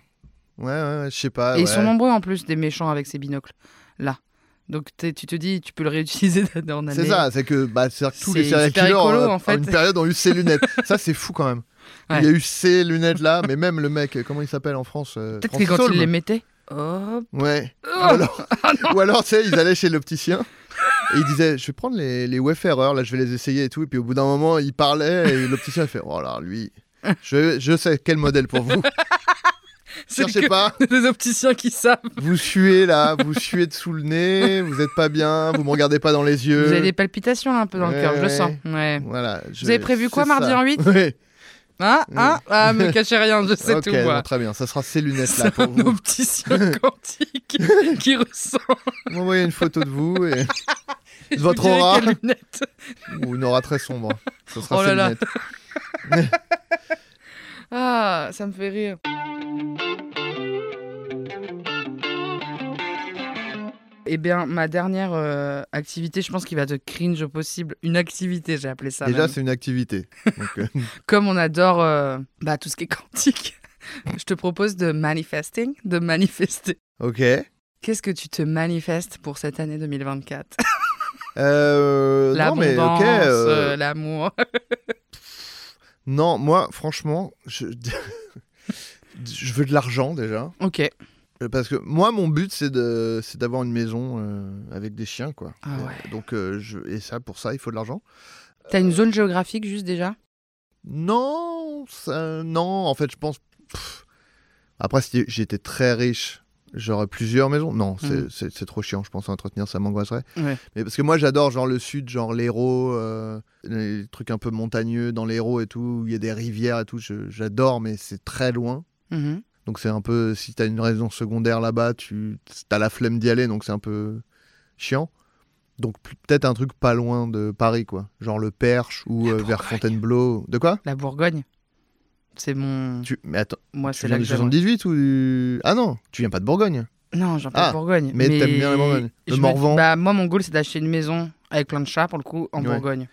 ouais ouais, ouais, je sais pas Et ils sont nombreux en plus des méchants avec ces binocles là. Donc tu te dis, tu peux le réutiliser année. C'est ça, c'est que, bah, que tous les serial killers écolo, euh, en fait. une période ont eu ces lunettes. ça, c'est fou quand même. Ouais. Il y a eu ces lunettes là, mais même le mec, comment il s'appelle en France euh, Peut-être que quand Holm. ils les mettaient. Hop. Ouais. Oh Ou alors, ou alors, tu sais, ils allaient chez l'opticien et ils disaient Je vais prendre les, les Wayfarers, là, je vais les essayer et tout. Et puis au bout d'un moment, il parlait et l'opticien a fait Oh là, lui, je, je sais quel modèle pour vous. C'est Cherchez que pas, des opticiens qui savent. vous suez là, vous suez de sous le nez, vous êtes pas bien, vous me regardez pas dans les yeux. Vous avez des palpitations là, un peu dans Ouais, le cœur, je le sens. Ouais. Voilà, je- Vous avez prévu quoi mardi ça. en 8 Ouais. Hein Hein Ah, me cachez rien, je sais ok, tout. moi. très bien, ça sera ces lunettes là C'est pour un vous. opticien quantique qui ressent. Vous m'envoyez une photo de vous et Je Votre aura. ou une aura très sombre. Ce sera Oh ces là là. lunettes. Ah, ça me fait rire. Eh bien, ma dernière euh, activité, je pense qu'il va te cringe au possible. Une activité, j'ai appelé ça. Déjà, c'est une activité. Donc, euh, Comme on adore euh, bah, tout ce qui est quantique, je te propose de manifesting, de manifester. ok. Qu'est-ce que tu te manifestes pour cette année 2024 Euh, L'abondance, ok. euh, l'amour. Non, moi, franchement, je... je veux de l'argent déjà. ok. Euh, Parce que moi, mon but, c'est de, c'est d'avoir une maison euh, avec des chiens, quoi. Ah ouais. Donc, euh, je... et ça, pour ça, il faut de l'argent. T'as une zone géographique juste déjà? Non, ça- non, en fait, je pense. pff. Après, si j'étais très riche, j'aurais plusieurs maisons. Non, c'est Mm. c'est- trop chiant, je pense, à entretenir, ça m'angoisserait. Ouais. Mais parce que moi, j'adore genre le sud, genre l'Hérault, euh, les trucs un peu montagneux dans l'Hérault et tout, où il y a des rivières et tout. J'adore, mais c'est très loin. Mhm. Donc c'est un peu, si t'as une raison secondaire là-bas, tu as la flemme d'y aller, donc c'est un peu chiant. Donc peut-être un truc pas loin de Paris, quoi. Genre le Perche ou euh, vers. Fontainebleau. De quoi? La Bourgogne. C'est mon. Tu... Mais attends, Moi, c'est là que j'aimerais. 78 ou du... Ah non, tu viens pas de Bourgogne. Non, j'en Ah, pas Bourgogne. mais t'aimes bien la Bourgogne. Le me- Morvan. Bah, moi, mon goal, c'est d'acheter une maison avec plein de chats, pour le coup, en Ouais. Bourgogne.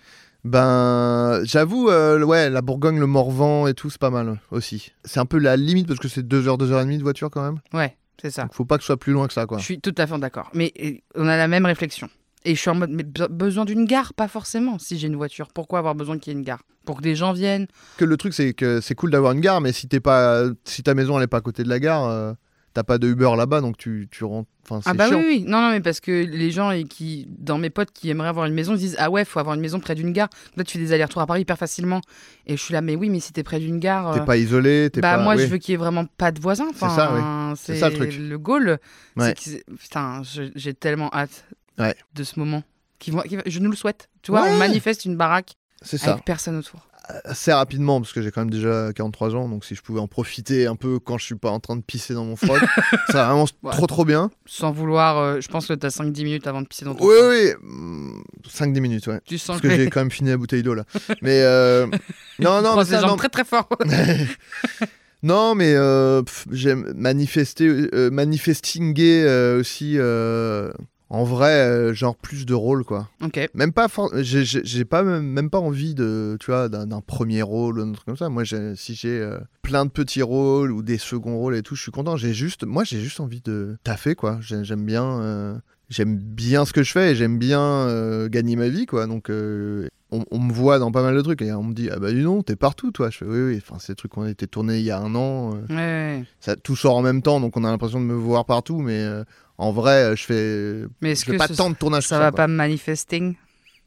Ben, j'avoue, euh, ouais, la Bourgogne, le Morvan et tout, c'est pas mal aussi. C'est un peu la limite parce que c'est 2h, 2h30 de voiture quand même. Ouais, c'est ça. Donc faut pas que ce soit plus loin que ça, quoi. Je suis tout à fait d'accord. Mais on a la même réflexion. Et je suis en mode, mais be- besoin d'une gare, pas forcément, si j'ai une voiture. Pourquoi avoir besoin qu'il y ait une gare? Pour que des gens viennent. Que le truc, c'est que c'est cool d'avoir une gare, mais si t'es pas, si ta maison elle est pas à côté de la gare, euh, t'as pas de Uber là-bas, donc tu, tu rentres. Enfin, Ah bah chiant. oui, oui. Non, non, mais parce que les gens et qui, dans mes potes qui aimeraient avoir une maison, ils disent Ah ouais, faut avoir une maison près d'une gare. Là, tu fais des allers-retours à Paris hyper facilement. Et je suis là, mais oui, mais si t'es près d'une gare. T'es euh, pas isolé, t'es bah pas. moi, oui. je veux qu'il y ait vraiment pas de voisins. C'est ça, oui. C'est ça, le truc. Le goal. c'est Ouais. que c'est- Putain, je- j'ai tellement hâte Ouais. de ce moment. Qui va- qui va- Je nous le souhaite. Tu vois, Ouais. on manifeste une baraque C'est ça. avec personne autour. Assez rapidement, parce que j'ai quand même déjà 43 ans, donc si je pouvais en profiter un peu quand je suis pas en train de pisser dans mon froc, ça serait vraiment Ouais. trop trop bien. Sans vouloir, euh, je pense que t'as 5-10 minutes avant de pisser dans ton Oui, froc. oui, 5-10 minutes, ouais. Tu sens Parce que j'ai quand même fini la bouteille d'eau là. Mais euh, non, non, mais ça, non, très très fort. non, mais euh, j'aime manifester, euh, manifestinguer euh, aussi. En vrai, euh, genre plus de rôles quoi. ok. Même pas, for- j'ai- pas même, même pas envie de, tu vois, d'un premier rôle ou un truc comme ça. Moi, j'ai- si j'ai euh, plein de petits rôles ou des seconds rôles et tout, je suis content. J'ai juste, moi, j'ai juste envie de taffer quoi. J'ai- J'aime bien, euh, j'aime bien ce que je fais et j'aime bien euh, gagner ma vie quoi. Donc, euh, on, on me voit dans pas mal de trucs et on me dit, ah bah dis non, t'es partout toi. Je fais, oui, oui. Enfin, c'est des trucs qu'on a été tournés il y a un an. euh, Ouais, ouais. ça tout sort en même temps, donc on a l'impression de me voir partout, mais euh, en vrai, euh, je fais, Mais est-ce je fais que pas ce- tant de tournages. ça que va quoi. pas manifesting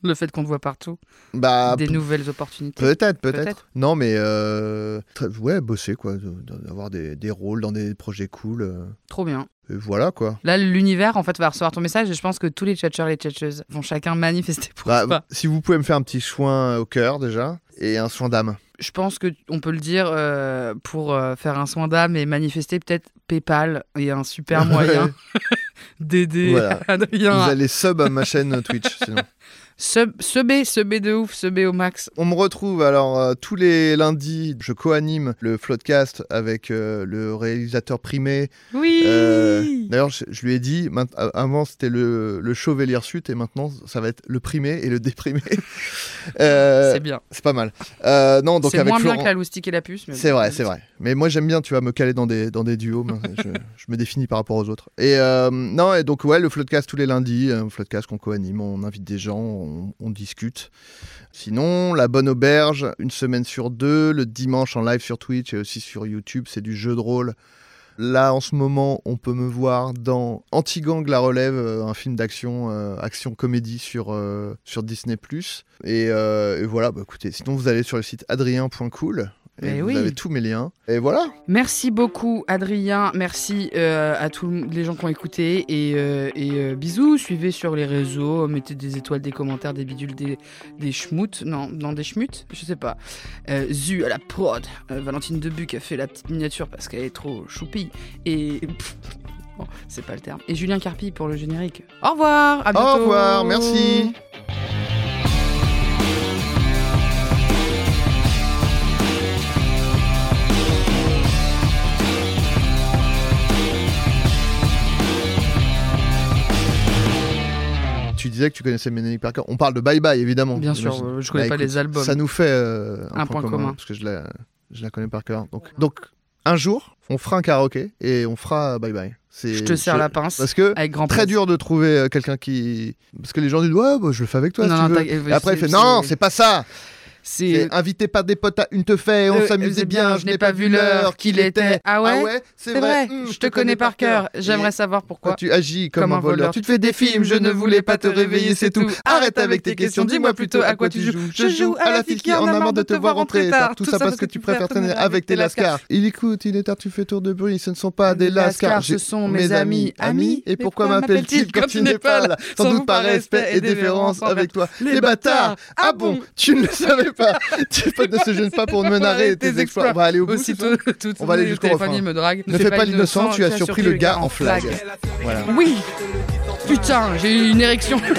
le fait qu'on te voit partout? Bah, Des nouvelles opportunités Peut-être, peut-être. Non, mais euh, ouais, bosser quoi, d'avoir des, des rôles dans des projets cool. Trop bien. Et voilà quoi. Là, l'univers, en fait, va recevoir ton message et je pense que tous les tchatcheurs et les tchatcheuses vont chacun manifester pour Bah, ça. si vous pouvez me faire un petit soin au cœur déjà et un soin d'âme. Je pense que on peut le dire euh, pour euh, faire un soin d'âme et manifester peut-être PayPal est un super moyen d'aider Voilà. Adrien. Vous allez sub à ma chaîne Twitch. Sinon. Sub, subé, subé de ouf, subé au max. On me retrouve alors euh, tous les lundis. Je co-anime le Floodcast avec euh, le réalisateur primé. Oui. Euh, D'ailleurs, je, je lui ai dit, avant c'était le, le chauve et l'hirsute et maintenant ça va être le primé et le déprimé. C'est bien. c'est pas mal. Non, donc C'est avec moins bien que la loustique et la puce. C'est vrai, c'est vrai. Mais moi j'aime bien, tu vas me caler dans des, dans des duos. je, je me définis par rapport aux autres. Et non, et donc ouais, le Floodcast tous les lundis, un Floodcast qu'on co-anime, on invite des gens, on, on discute. Sinon, la bonne auberge, une semaine sur deux, le dimanche en live sur Twitch et aussi sur YouTube, c'est du jeu de rôle. Là, en ce moment, on peut me voir dans Anti-Gang La Relève, euh, un film d'action, euh, action-comédie sur, euh, sur Disney+. Et, et voilà, bah, écoutez, sinon vous allez sur le site adrien.cool et Mais vous oui. avez tous mes liens. Et voilà. Merci beaucoup Adrien, merci euh, à tous les gens qui ont écouté et, euh, et, euh, bisous, suivez sur les réseaux, mettez des étoiles, des commentaires, des bidules, des, des schmoutes, non, non des schmutes, je sais pas. Zu à la prod, Valentine Debuc a fait la petite miniature parce qu'elle est trop choupie et... pff, bon, c'est pas le terme. Et Julien Carpi pour le générique. Au revoir, à bientôt. Au revoir, merci. Disais que tu connaissais Ménélique Parker. On parle de Bye Bye, évidemment. Bien sûr, euh, je connais Bah, pas écoute, les albums. Ça nous fait euh, un, Un point, point commun, commun. parce que je la, je la connais par cœur. Donc, donc, un jour, on fera un karaoké et on fera Bye Bye. Je te serre la pince Parce que avec grand très dur de trouver euh, quelqu'un qui. Parce que les gens disent Ouais, bah, je le fais avec toi Non, si non, tu veux. t'as- Et après, il fait Non, c'est pas ça. C'est invité par des potes à une te fait, on Euh, s'amusait c'est bien, je n'ai pas vu l'heure qu'il était. Ah ouais c'est C'est vrai, Hum, je te connais par cœur. J'aimerais Et savoir Quand pourquoi. tu agis comme, un voleur, tu te fais des films, je ne voulais pas te réveiller, c'est tout. Arrête avec tes questions, dis-moi plutôt à quoi tu joues. Je joue à la fille qui en a marre de te voir rentrer tard. Tout ça parce que tu préfères traîner avec tes lascars. Il écoute, il est tard, tu fais tour de bruit, ce ne sont pas des lascars. ce sont mes amis. Amis Et pourquoi m'appelle-t-il quand tu n'es pas là Sans doute par respect et déférence avec toi. Les bâtards Ah bon Tu ne le savais pas potes ne se gênent pas pour me narrer tes exploits. On va aller au bout. Aussitôt, soir tout On va aller jusqu'au refrain. me drague. Ne fais pas l'innocent, tu as surpris le gars en flag. Voilà. Oui Putain, j'ai eu une érection